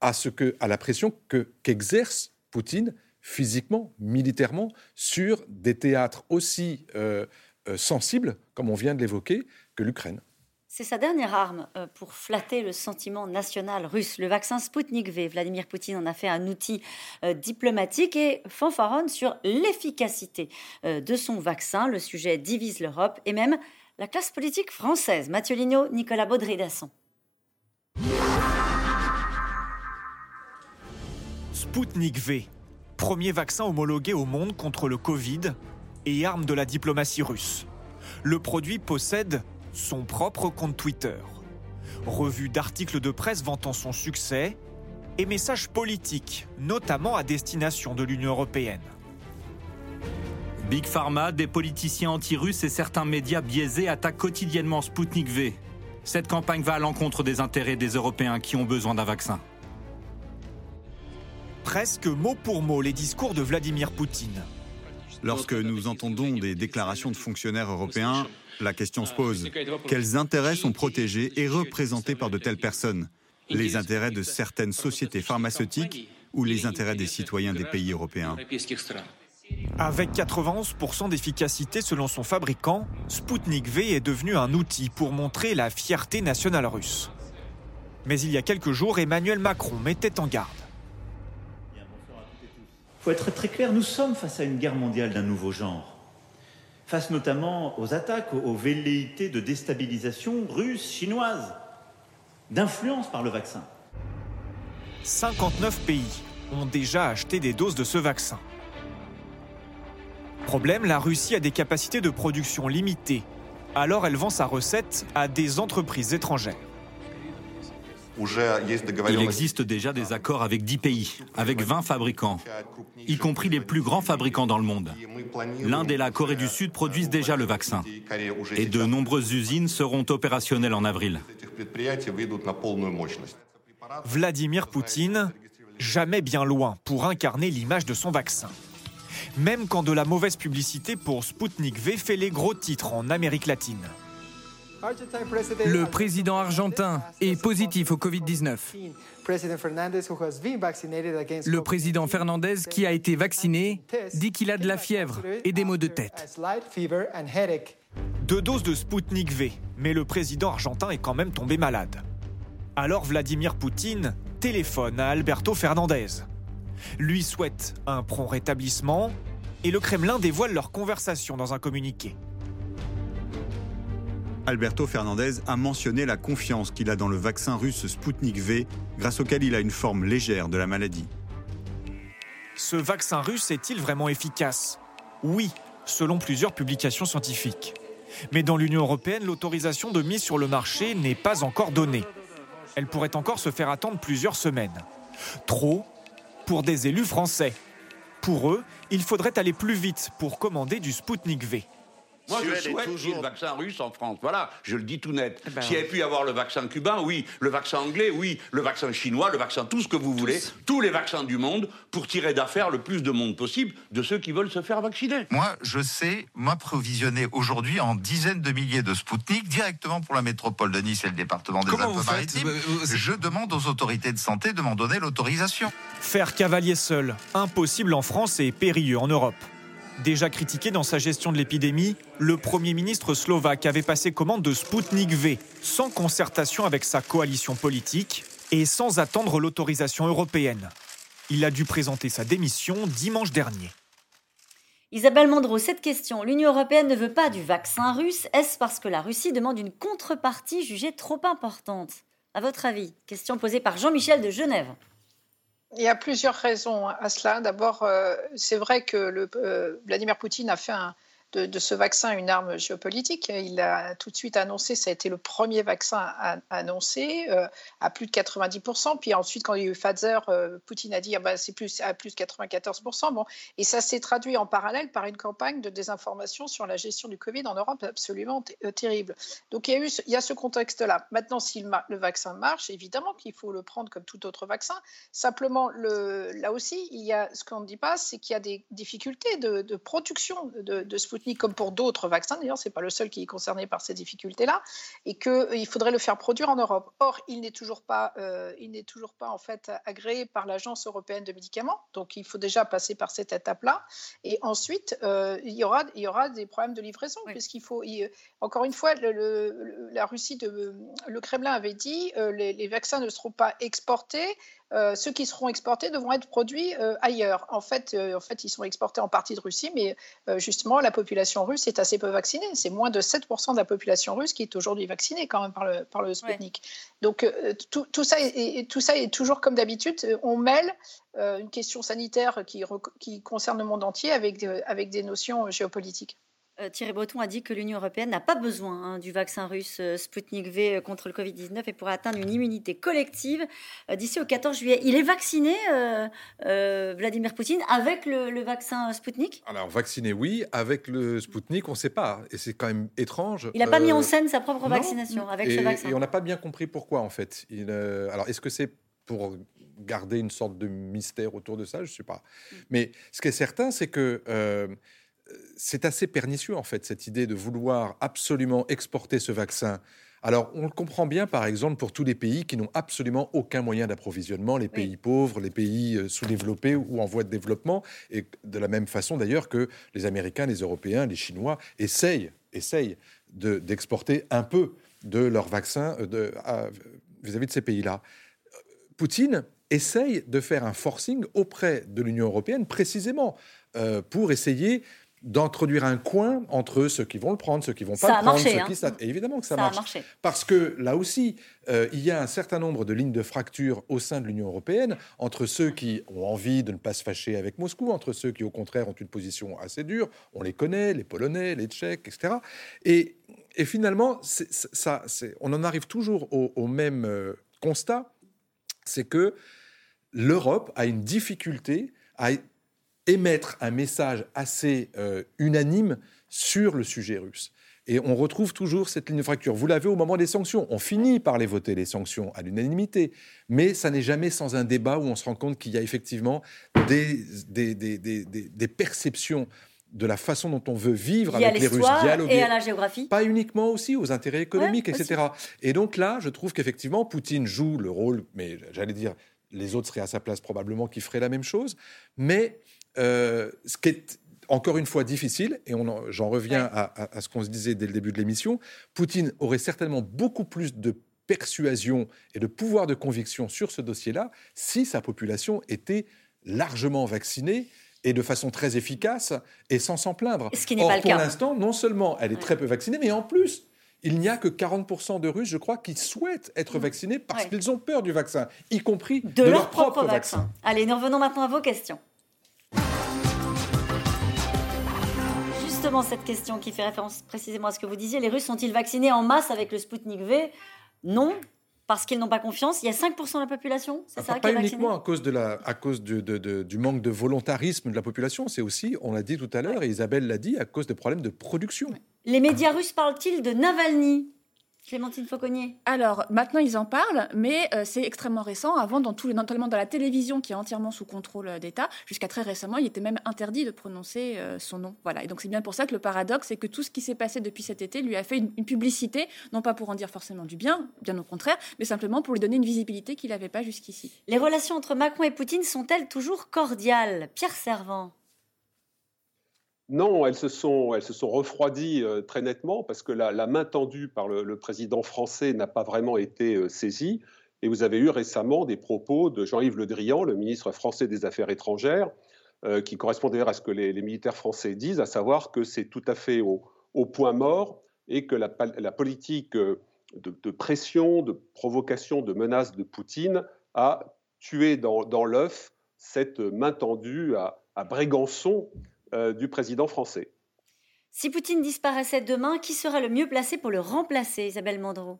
à, ce la pression que, qu'exerce Poutine physiquement, militairement, sur des théâtres aussi euh, euh, sensibles, comme on vient de l'évoquer, que l'Ukraine. C'est sa dernière arme euh, pour flatter le sentiment national russe. Le vaccin Sputnik V, Vladimir Poutine en a fait un outil diplomatique et fanfaronne sur l'efficacité de son vaccin. Le sujet divise l'Europe et même la classe politique française. Mathieu Lignot, Nicolas Baudry-Dasson. Spoutnik V, premier vaccin homologué au monde contre le Covid et arme de la diplomatie russe. Le produit possède son propre compte Twitter, revue d'articles de presse vantant son succès et messages politiques, notamment à destination de l'Union européenne. Big Pharma, des politiciens anti-russes et certains médias biaisés attaquent quotidiennement Sputnik V. Cette campagne va à l'encontre des intérêts des Européens qui ont besoin d'un vaccin. Presque mot pour mot les discours de Vladimir Poutine. Lorsque nous entendons des déclarations de fonctionnaires européens, la question se pose. Quels intérêts sont protégés et représentés par de telles personnes? Les intérêts de certaines sociétés pharmaceutiques ou les intérêts des citoyens des pays européens? Avec 91% d'efficacité selon son fabricant, Sputnik V est devenu un outil pour montrer la fierté nationale russe. Mais il y a quelques jours, Emmanuel Macron mettait en garde. Il faut être très clair, nous sommes face à une guerre mondiale d'un nouveau genre. Face notamment aux attaques, aux velléités de déstabilisation russe, chinoise, d'influence par le vaccin. 59 pays ont déjà acheté des doses de ce vaccin. Problème, la Russie a des capacités de production limitées. Alors elle vend sa recette à des entreprises étrangères. Il existe déjà des accords avec 10 pays, avec 20 fabricants, y compris les plus grands fabricants dans le monde. L'Inde et la Corée du Sud produisent déjà le vaccin. Et de nombreuses usines seront opérationnelles en avril. Vladimir Poutine, jamais bien loin pour incarner l'image de son vaccin même quand de la mauvaise publicité pour Sputnik V fait les gros titres en Amérique latine. Le président argentin est positif au Covid-19. Le président Fernandez, qui a été vacciné, dit qu'il a de la fièvre et des maux de tête. Deux doses de Sputnik V, mais le président argentin est quand même tombé malade. Alors Vladimir Poutine téléphone à Alberto Fernandez lui souhaite un prompt rétablissement et le Kremlin dévoile leur conversation dans un communiqué. Alberto Fernandez a mentionné la confiance qu'il a dans le vaccin russe Sputnik V, grâce auquel il a une forme légère de la maladie. Ce vaccin russe est-il vraiment efficace? Oui, selon plusieurs publications scientifiques. Mais dans l'Union européenne, l'autorisation de mise sur le marché n'est pas encore donnée. Elle pourrait encore se faire attendre plusieurs semaines. Trop pour des élus français. Pour eux, il faudrait aller plus vite pour commander du Sputnik V. Moi, je souhaite qu'il y ait le vaccin russe en France. Voilà, je le dis tout net. Eh ben S'il y avait pu y avoir le vaccin cubain, oui. Le vaccin anglais, oui. Le vaccin chinois, le vaccin tout ce que vous voulez. Tous, les vaccins du monde pour tirer d'affaire le plus de monde possible de ceux qui veulent se faire vacciner. Moi, je sais m'approvisionner aujourd'hui en dizaines de milliers de Spoutnik directement pour la métropole de Nice et le département des Alpes-Maritimes. Je demande aux autorités de santé de m'en donner l'autorisation. Faire cavalier seul, impossible en France et périlleux en Europe. Déjà critiqué dans sa gestion de l'épidémie, le Premier ministre slovaque avait passé commande de Sputnik V, sans concertation avec sa coalition politique et sans attendre l'autorisation européenne. Il a dû présenter sa démission dimanche dernier. Isabelle Mandreau, cette question, l'Union européenne ne veut pas du vaccin russe. Est-ce parce que la Russie demande une contrepartie jugée trop importante? À votre avis Question posée par Jean-Michel de Genève. Il y a plusieurs raisons à cela. D'abord, euh, c'est vrai que euh, Vladimir Poutine a fait un, de, ce vaccin une arme géopolitique. Il a tout de suite annoncé, ça a été le premier vaccin annoncé euh, à plus de 90%. Puis ensuite, quand il y a eu Pfizer, euh, Poutine a dit ah bah, c'est plus à plus de 94%. Bon, et ça s'est traduit en parallèle par une campagne de désinformation sur la gestion du Covid en Europe absolument euh, terrible. Donc il y a eu il y a ce contexte-là. Maintenant, si le, vaccin marche, évidemment qu'il faut le prendre comme tout autre vaccin. Simplement, le, là aussi, il y a ce qu'on ne dit pas, c'est qu'il y a des difficultés de, production de, de Sputnik comme pour d'autres vaccins, d'ailleurs, ce n'est pas le seul qui est concerné par ces difficultés-là, et qu'il euh, faudrait le faire produire en Europe. Or, il n'est toujours pas, euh, il n'est toujours pas en fait agréé par l'Agence européenne de médicaments, donc il faut déjà passer par cette étape-là. Et ensuite, euh, il, y aura, il y aura des problèmes de livraison, puisqu'il faut, encore une fois, le, la Russie, de, le Kremlin avait dit, les, les vaccins ne seront pas exportés euh, ceux qui seront exportés devront être produits euh, ailleurs. En fait, euh, en fait, ils sont exportés en partie de Russie, mais justement, la population russe est assez peu vaccinée. C'est moins de 7% de la population russe qui est aujourd'hui vaccinée quand même par le, par le Sputnik. Donc, tout, tout, ça est, tout ça est toujours comme d'habitude. On mêle une question sanitaire qui, qui, concerne le monde entier avec, avec des notions géopolitiques. Euh, Thierry Breton a dit que l'Union européenne n'a pas besoin hein, du vaccin russe euh, Sputnik V euh, contre le Covid-19 et pourrait atteindre une immunité collective d'ici au 14 juillet. Il est vacciné, Vladimir Poutine, avec le, vaccin Sputnik? Alors, vacciné, oui. Avec le Sputnik, on ne sait pas. Et c'est quand même étrange. Il n'a pas mis en scène sa propre vaccination avec ce vaccin. Et on n'a pas bien compris pourquoi, en fait. Il, alors, est-ce que c'est pour garder une sorte de mystère autour de ça? Je ne sais pas. Mm. Mais ce qui est certain, c'est que c'est assez pernicieux, en fait, cette idée de vouloir absolument exporter ce vaccin. Alors, on le comprend bien, par exemple, pour tous les pays qui n'ont absolument aucun moyen d'approvisionnement, les pays pauvres, les pays euh, sous-développés ou en voie de développement, et de la même façon d'ailleurs que les Américains, les Européens, les Chinois essayent, essayent d'exporter un peu de leur vaccin euh, vis-à-vis de ces pays-là. Poutine essaye de faire un forcing auprès de l'Union européenne précisément euh, pour essayer d'introduire un coin entre ceux qui vont le prendre, ceux qui vont pas le prendre, ceux qui... Hein. évidemment que ça, marche. Parce que là aussi, euh, il y a un certain nombre de lignes de fracture au sein de l'Union européenne entre ceux qui ont envie de ne pas se fâcher avec Moscou, entre ceux qui au contraire ont une position assez dure. On les connaît, les Polonais, les Tchèques, etc. Et, et finalement, ça, on en arrive toujours au, même euh, constat, c'est que l'Europe a une difficulté à émettre un message assez euh, unanime sur le sujet russe. Et on retrouve toujours cette ligne de fracture. Vous l'avez au moment des sanctions. On finit par les voter, les sanctions, à l'unanimité. Mais ça n'est jamais sans un débat où on se rend compte qu'il y a effectivement des, des, des, des, perceptions de la façon dont on veut vivre avec les Russes, dialoguer. Et à la géographie. Pas uniquement aussi aux intérêts économiques, etc. Et donc là, je trouve qu'effectivement, Poutine joue le rôle, mais j'allais dire, les autres seraient à sa place probablement qui feraient la même chose. Mais euh, ce qui est encore une fois difficile, et j'en reviens à, ce qu'on se disait dès le début de l'émission, Poutine aurait certainement beaucoup plus de persuasion et de pouvoir de conviction sur ce dossier-là si sa population était largement vaccinée et de façon très efficace et sans s'en plaindre. Ce qui n'est pas le pour l'instant, non seulement elle est très peu vaccinée, mais en plus, il n'y a que 40% de Russes, je crois, qui souhaitent être vaccinés parce qu'ils ont peur du vaccin, y compris de, leur, propre, vaccin. Allez, nous revenons maintenant à vos questions. Cette question qui fait référence précisément à ce que vous disiez. Les Russes sont-ils vaccinés en masse avec le Sputnik V? Non. parce qu'ils n'ont pas confiance. Il y a 5% de la population, c'est ça Pas uniquement à cause, de la, à cause du, du manque de volontarisme de la population, c'est aussi, on l'a dit tout à l'heure, et Isabelle l'a dit, à cause des problèmes de production. Les médias russes parlent-ils de Navalny? Clémentine Fauconnier. Alors, maintenant, ils en parlent, mais euh, c'est extrêmement récent. Avant, dans tout, notamment dans la télévision, qui est entièrement sous contrôle euh, d'État, jusqu'à très récemment, il était même interdit de prononcer euh, son nom. Voilà. Et donc, c'est bien pour ça que le paradoxe, c'est que tout ce qui s'est passé depuis cet été lui a fait une, une, publicité, non pas pour en dire forcément du bien, bien au contraire, mais simplement pour lui donner une visibilité qu'il n'avait pas jusqu'ici. Les relations entre Macron et Poutine sont-elles toujours cordiales? Pierre Servant. Non, elles se sont, elles se sont refroidies euh, très nettement parce que la, main tendue par le, président français n'a pas vraiment été euh, saisie. Et vous avez eu récemment des propos de Jean-Yves Le Drian, le ministre français des Affaires étrangères, euh, qui correspondaient à ce que les, militaires français disent, à savoir que c'est tout à fait au, point mort et que la, politique de, pression, de provocation, de menace de Poutine a tué dans, l'œuf cette main tendue à, à Brégançon euh, du président français. Si Poutine disparaissait demain, qui serait le mieux placé pour le remplacer, Isabelle Mandreau?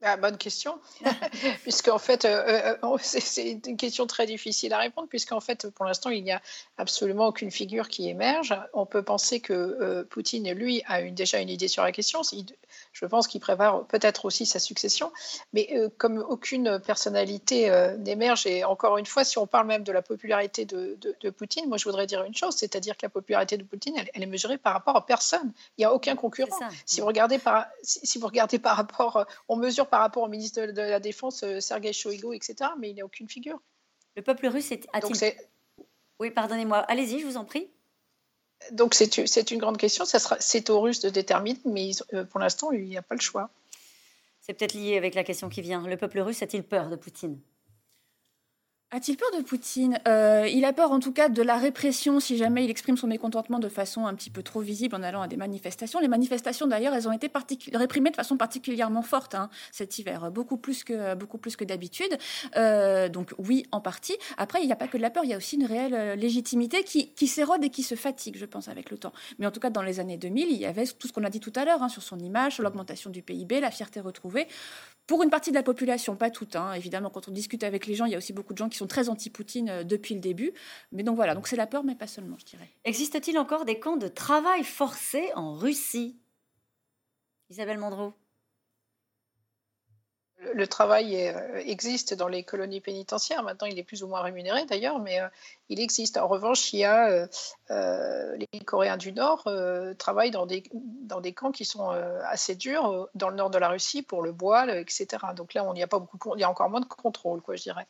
Ah, bonne question, puisqu'en fait, euh, euh, c'est une question très difficile à répondre, puisqu'en fait, pour l'instant, il n'y a absolument aucune figure qui émerge. On peut penser que Poutine, lui, a une, déjà une idée sur la question je pense qu'il prépare peut-être aussi sa succession. Mais euh, comme aucune personnalité euh, n'émerge, et encore une fois, si on parle même de la popularité de, Poutine, moi je voudrais dire une chose, c'est-à-dire que la popularité de Poutine, elle, est mesurée par rapport à personne. Il n'y a aucun concurrent. Si vous regardez par, si, vous regardez par rapport, euh, on mesure par rapport au ministre de, la Défense, Sergei Shoigu, etc., mais il n'y a aucune figure. Le peuple russe est, a-t-il... Oui, pardonnez-moi. Allez-y, je vous en prie donc c'est une grande question. C'est aux Russes de déterminer, mais euh, pour l'instant, il n'y a pas le choix. C'est peut-être lié avec la question qui vient. Le peuple russe a-t-il peur de Poutine? A-t-il peur de Poutine? Euh, Il a peur en tout cas de la répression si jamais il exprime son mécontentement de façon un petit peu trop visible en allant à des manifestations. Les manifestations d'ailleurs, elles ont été réprimées de façon particulièrement forte hein, cet hiver, beaucoup plus que, que d'habitude. Euh, donc oui, en partie. Après, il n'y a pas que de la peur, il y a aussi une réelle euh, légitimité qui, qui s'érode et qui se fatigue, je pense, avec le temps. Mais en tout cas, dans les années 2000, il y avait tout ce qu'on a dit tout à l'heure hein, sur son image, sur l'augmentation du PIB, la fierté retrouvée. Pour une partie de la population, pas toute. Hein. Évidemment, quand on discute avec les gens, il y a aussi beaucoup de gens qui sont très anti-Poutine euh, depuis le début. Mais donc voilà, donc c'est la peur, mais pas seulement, je dirais. Existe-t-il encore des camps de travail forcés en Russie? Isabelle Mandreau le travail euh, existe dans les colonies pénitentiaires. Maintenant, il est plus ou moins rémunéré d'ailleurs, mais euh, il existe. En revanche, il y a les Coréens du Nord travaillent dans des, dans des camps qui sont assez durs dans le nord de la Russie pour le bois, etc. Donc là, on n'y a pas beaucoup, il y a encore moins de contrôle, quoi, je dirais.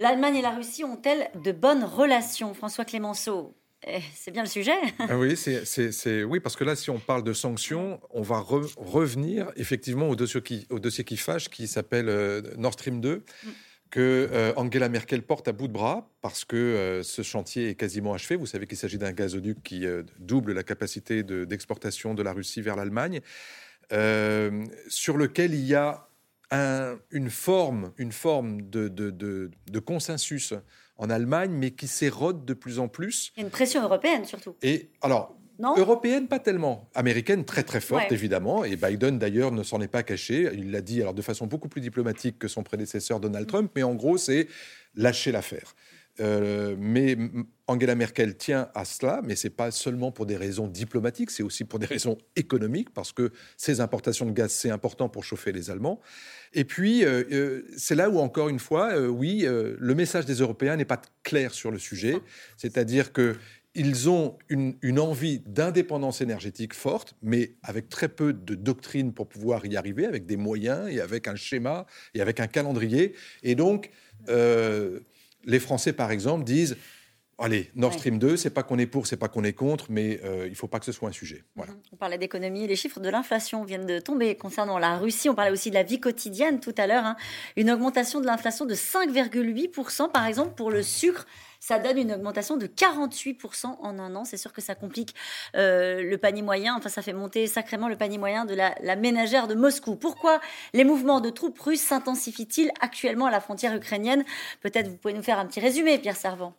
L'Allemagne et la Russie ont-elles de bonnes relations François Clémenceau? Eh, c'est bien le sujet. Ah oui, c'est, oui, parce que là, si on parle de sanctions, on va revenir effectivement au dossier qui, au dossier qui fâche, qui s'appelle euh, Nord Stream 2, mm. que euh, Angela Merkel porte à bout de bras, parce que euh, ce chantier est quasiment achevé. Vous savez qu'il s'agit d'un gazoduc qui double la capacité d'exportation de la Russie vers l'Allemagne, sur lequel il y a une forme, une forme de, de, consensus en Allemagne, mais qui s'érode de plus en plus. Il y a une pression européenne surtout. Et alors, européenne, pas tellement. Américaine, très très forte, évidemment. Et Biden, d'ailleurs, ne s'en est pas caché. Il l'a dit alors de façon beaucoup plus diplomatique que son prédécesseur Donald mm. Trump. Mais en gros, c'est lâcher l'affaire. Euh, mais Angela Merkel tient à cela, mais c'est pas seulement pour des raisons diplomatiques, c'est aussi pour des raisons économiques, parce que ces importations de gaz, c'est important pour chauffer les Allemands. Et puis, euh, euh, c'est là où, encore une fois, oui, le message des Européens n'est pas clair sur le sujet, c'est-à-dire que ils ont une, une envie d'indépendance énergétique forte, mais avec très peu de doctrine pour pouvoir y arriver, avec des moyens et avec un schéma et avec un calendrier. Et donc, les Français, par exemple, disent Allez, Nord Stream 2, c'est pas qu'on est pour, c'est pas qu'on est contre, mais euh, il ne faut pas que ce soit un sujet. Voilà. On parlait d'économie, les chiffres de l'inflation viennent de tomber concernant la Russie. On parlait aussi de la vie quotidienne tout à l'heure. Hein. Une augmentation de l'inflation de 5,8%, par exemple, pour le sucre. Ça donne une augmentation de 48% en un an. C'est sûr que ça complique euh, le panier moyen. Enfin, ça fait monter sacrément le panier moyen de la, la ménagère de Moscou. Pourquoi les mouvements de troupes russes s'intensifient-ils actuellement à la frontière ukrainienne? Peut-être vous pouvez nous faire un petit résumé, Pierre Servant.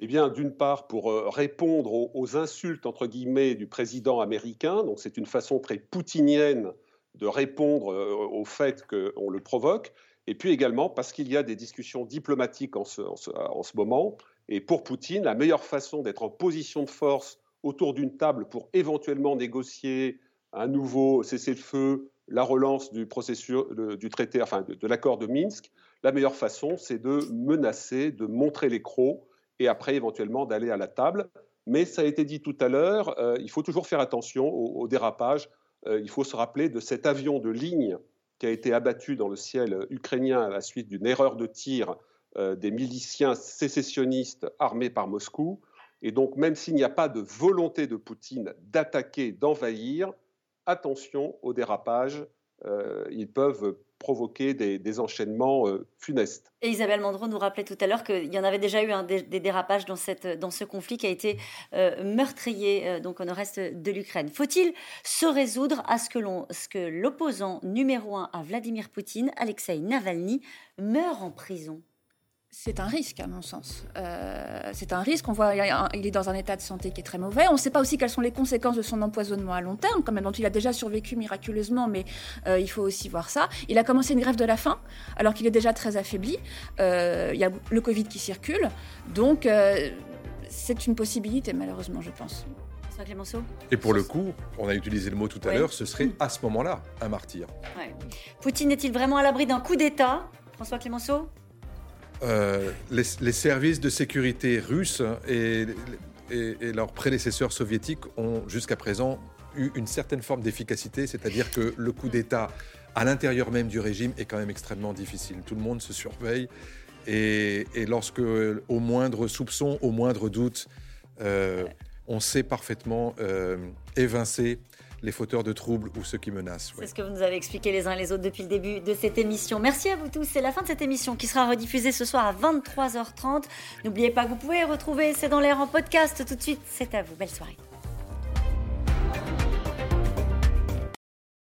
Eh bien, d'une part, pour euh, répondre aux, insultes, entre guillemets, du président américain, donc c'est une façon très poutinienne de répondre au fait qu'on le provoque, et puis également parce qu'il y a des discussions diplomatiques en ce, en ce, moment. Et pour Poutine, la meilleure façon d'être en position de force autour d'une table pour éventuellement négocier un nouveau cessez-le-feu, la relance du processus du traité, enfin de, l'accord de Minsk, la meilleure façon, c'est de menacer, de montrer les et après éventuellement d'aller à la table. Mais ça a été dit tout à l'heure, euh, il faut toujours faire attention au, dérapage. Euh, il faut se rappeler de cet avion de ligne qui a été abattu dans le ciel ukrainien à la suite d'une erreur de tir euh, des miliciens sécessionnistes armés par Moscou. Et donc, même s'il n'y a pas de volonté de Poutine d'attaquer, d'envahir, attention au dérapage. Ils peuvent provoquer des, enchaînements euh, funestes. Et Isabelle Mandron nous rappelait tout à l'heure qu'il y en avait déjà eu des, dérapages dans, ce conflit qui a été euh, meurtrier donc au nord-est de l'Ukraine. Faut-il se résoudre à ce que l'opposant numéro un à Vladimir Poutine, Alexei Navalny, meure en prison? C'est un risque, à mon sens. Euh, c'est un risque. On voit, il est dans un état de santé qui est très mauvais. On ne sait pas aussi quelles sont les conséquences de son empoisonnement à long terme, quand même, dont il a déjà survécu miraculeusement, mais euh, il faut aussi voir ça. Il a commencé une grève de la faim, alors qu'il est déjà très affaibli. Euh, il y a le Covid qui circule. Donc, c'est une possibilité, malheureusement, je pense. Et pour le coup, on a utilisé le mot tout à l'heure, ce serait à ce moment-là un martyr. Poutine est-il vraiment à l'abri d'un coup d'État? François Clémenceau? Euh, les, services de sécurité russes et, leurs prédécesseurs soviétiques ont jusqu'à présent eu une certaine forme d'efficacité, c'est-à-dire que le coup d'État à l'intérieur même du régime est quand même extrêmement difficile. Tout le monde se surveille et, lorsque, au moindre soupçon, au moindre doute, euh, on sait parfaitement euh, évincer les fauteurs de troubles ou ceux qui menacent. C'est ce que vous nous avez expliqué les uns les autres depuis le début de cette émission. Merci à vous tous. C'est la fin de cette émission qui sera rediffusée ce soir à 23h30. N'oubliez pas que vous pouvez retrouver C'est dans l'air en podcast tout de suite. C'est à vous. Belle soirée.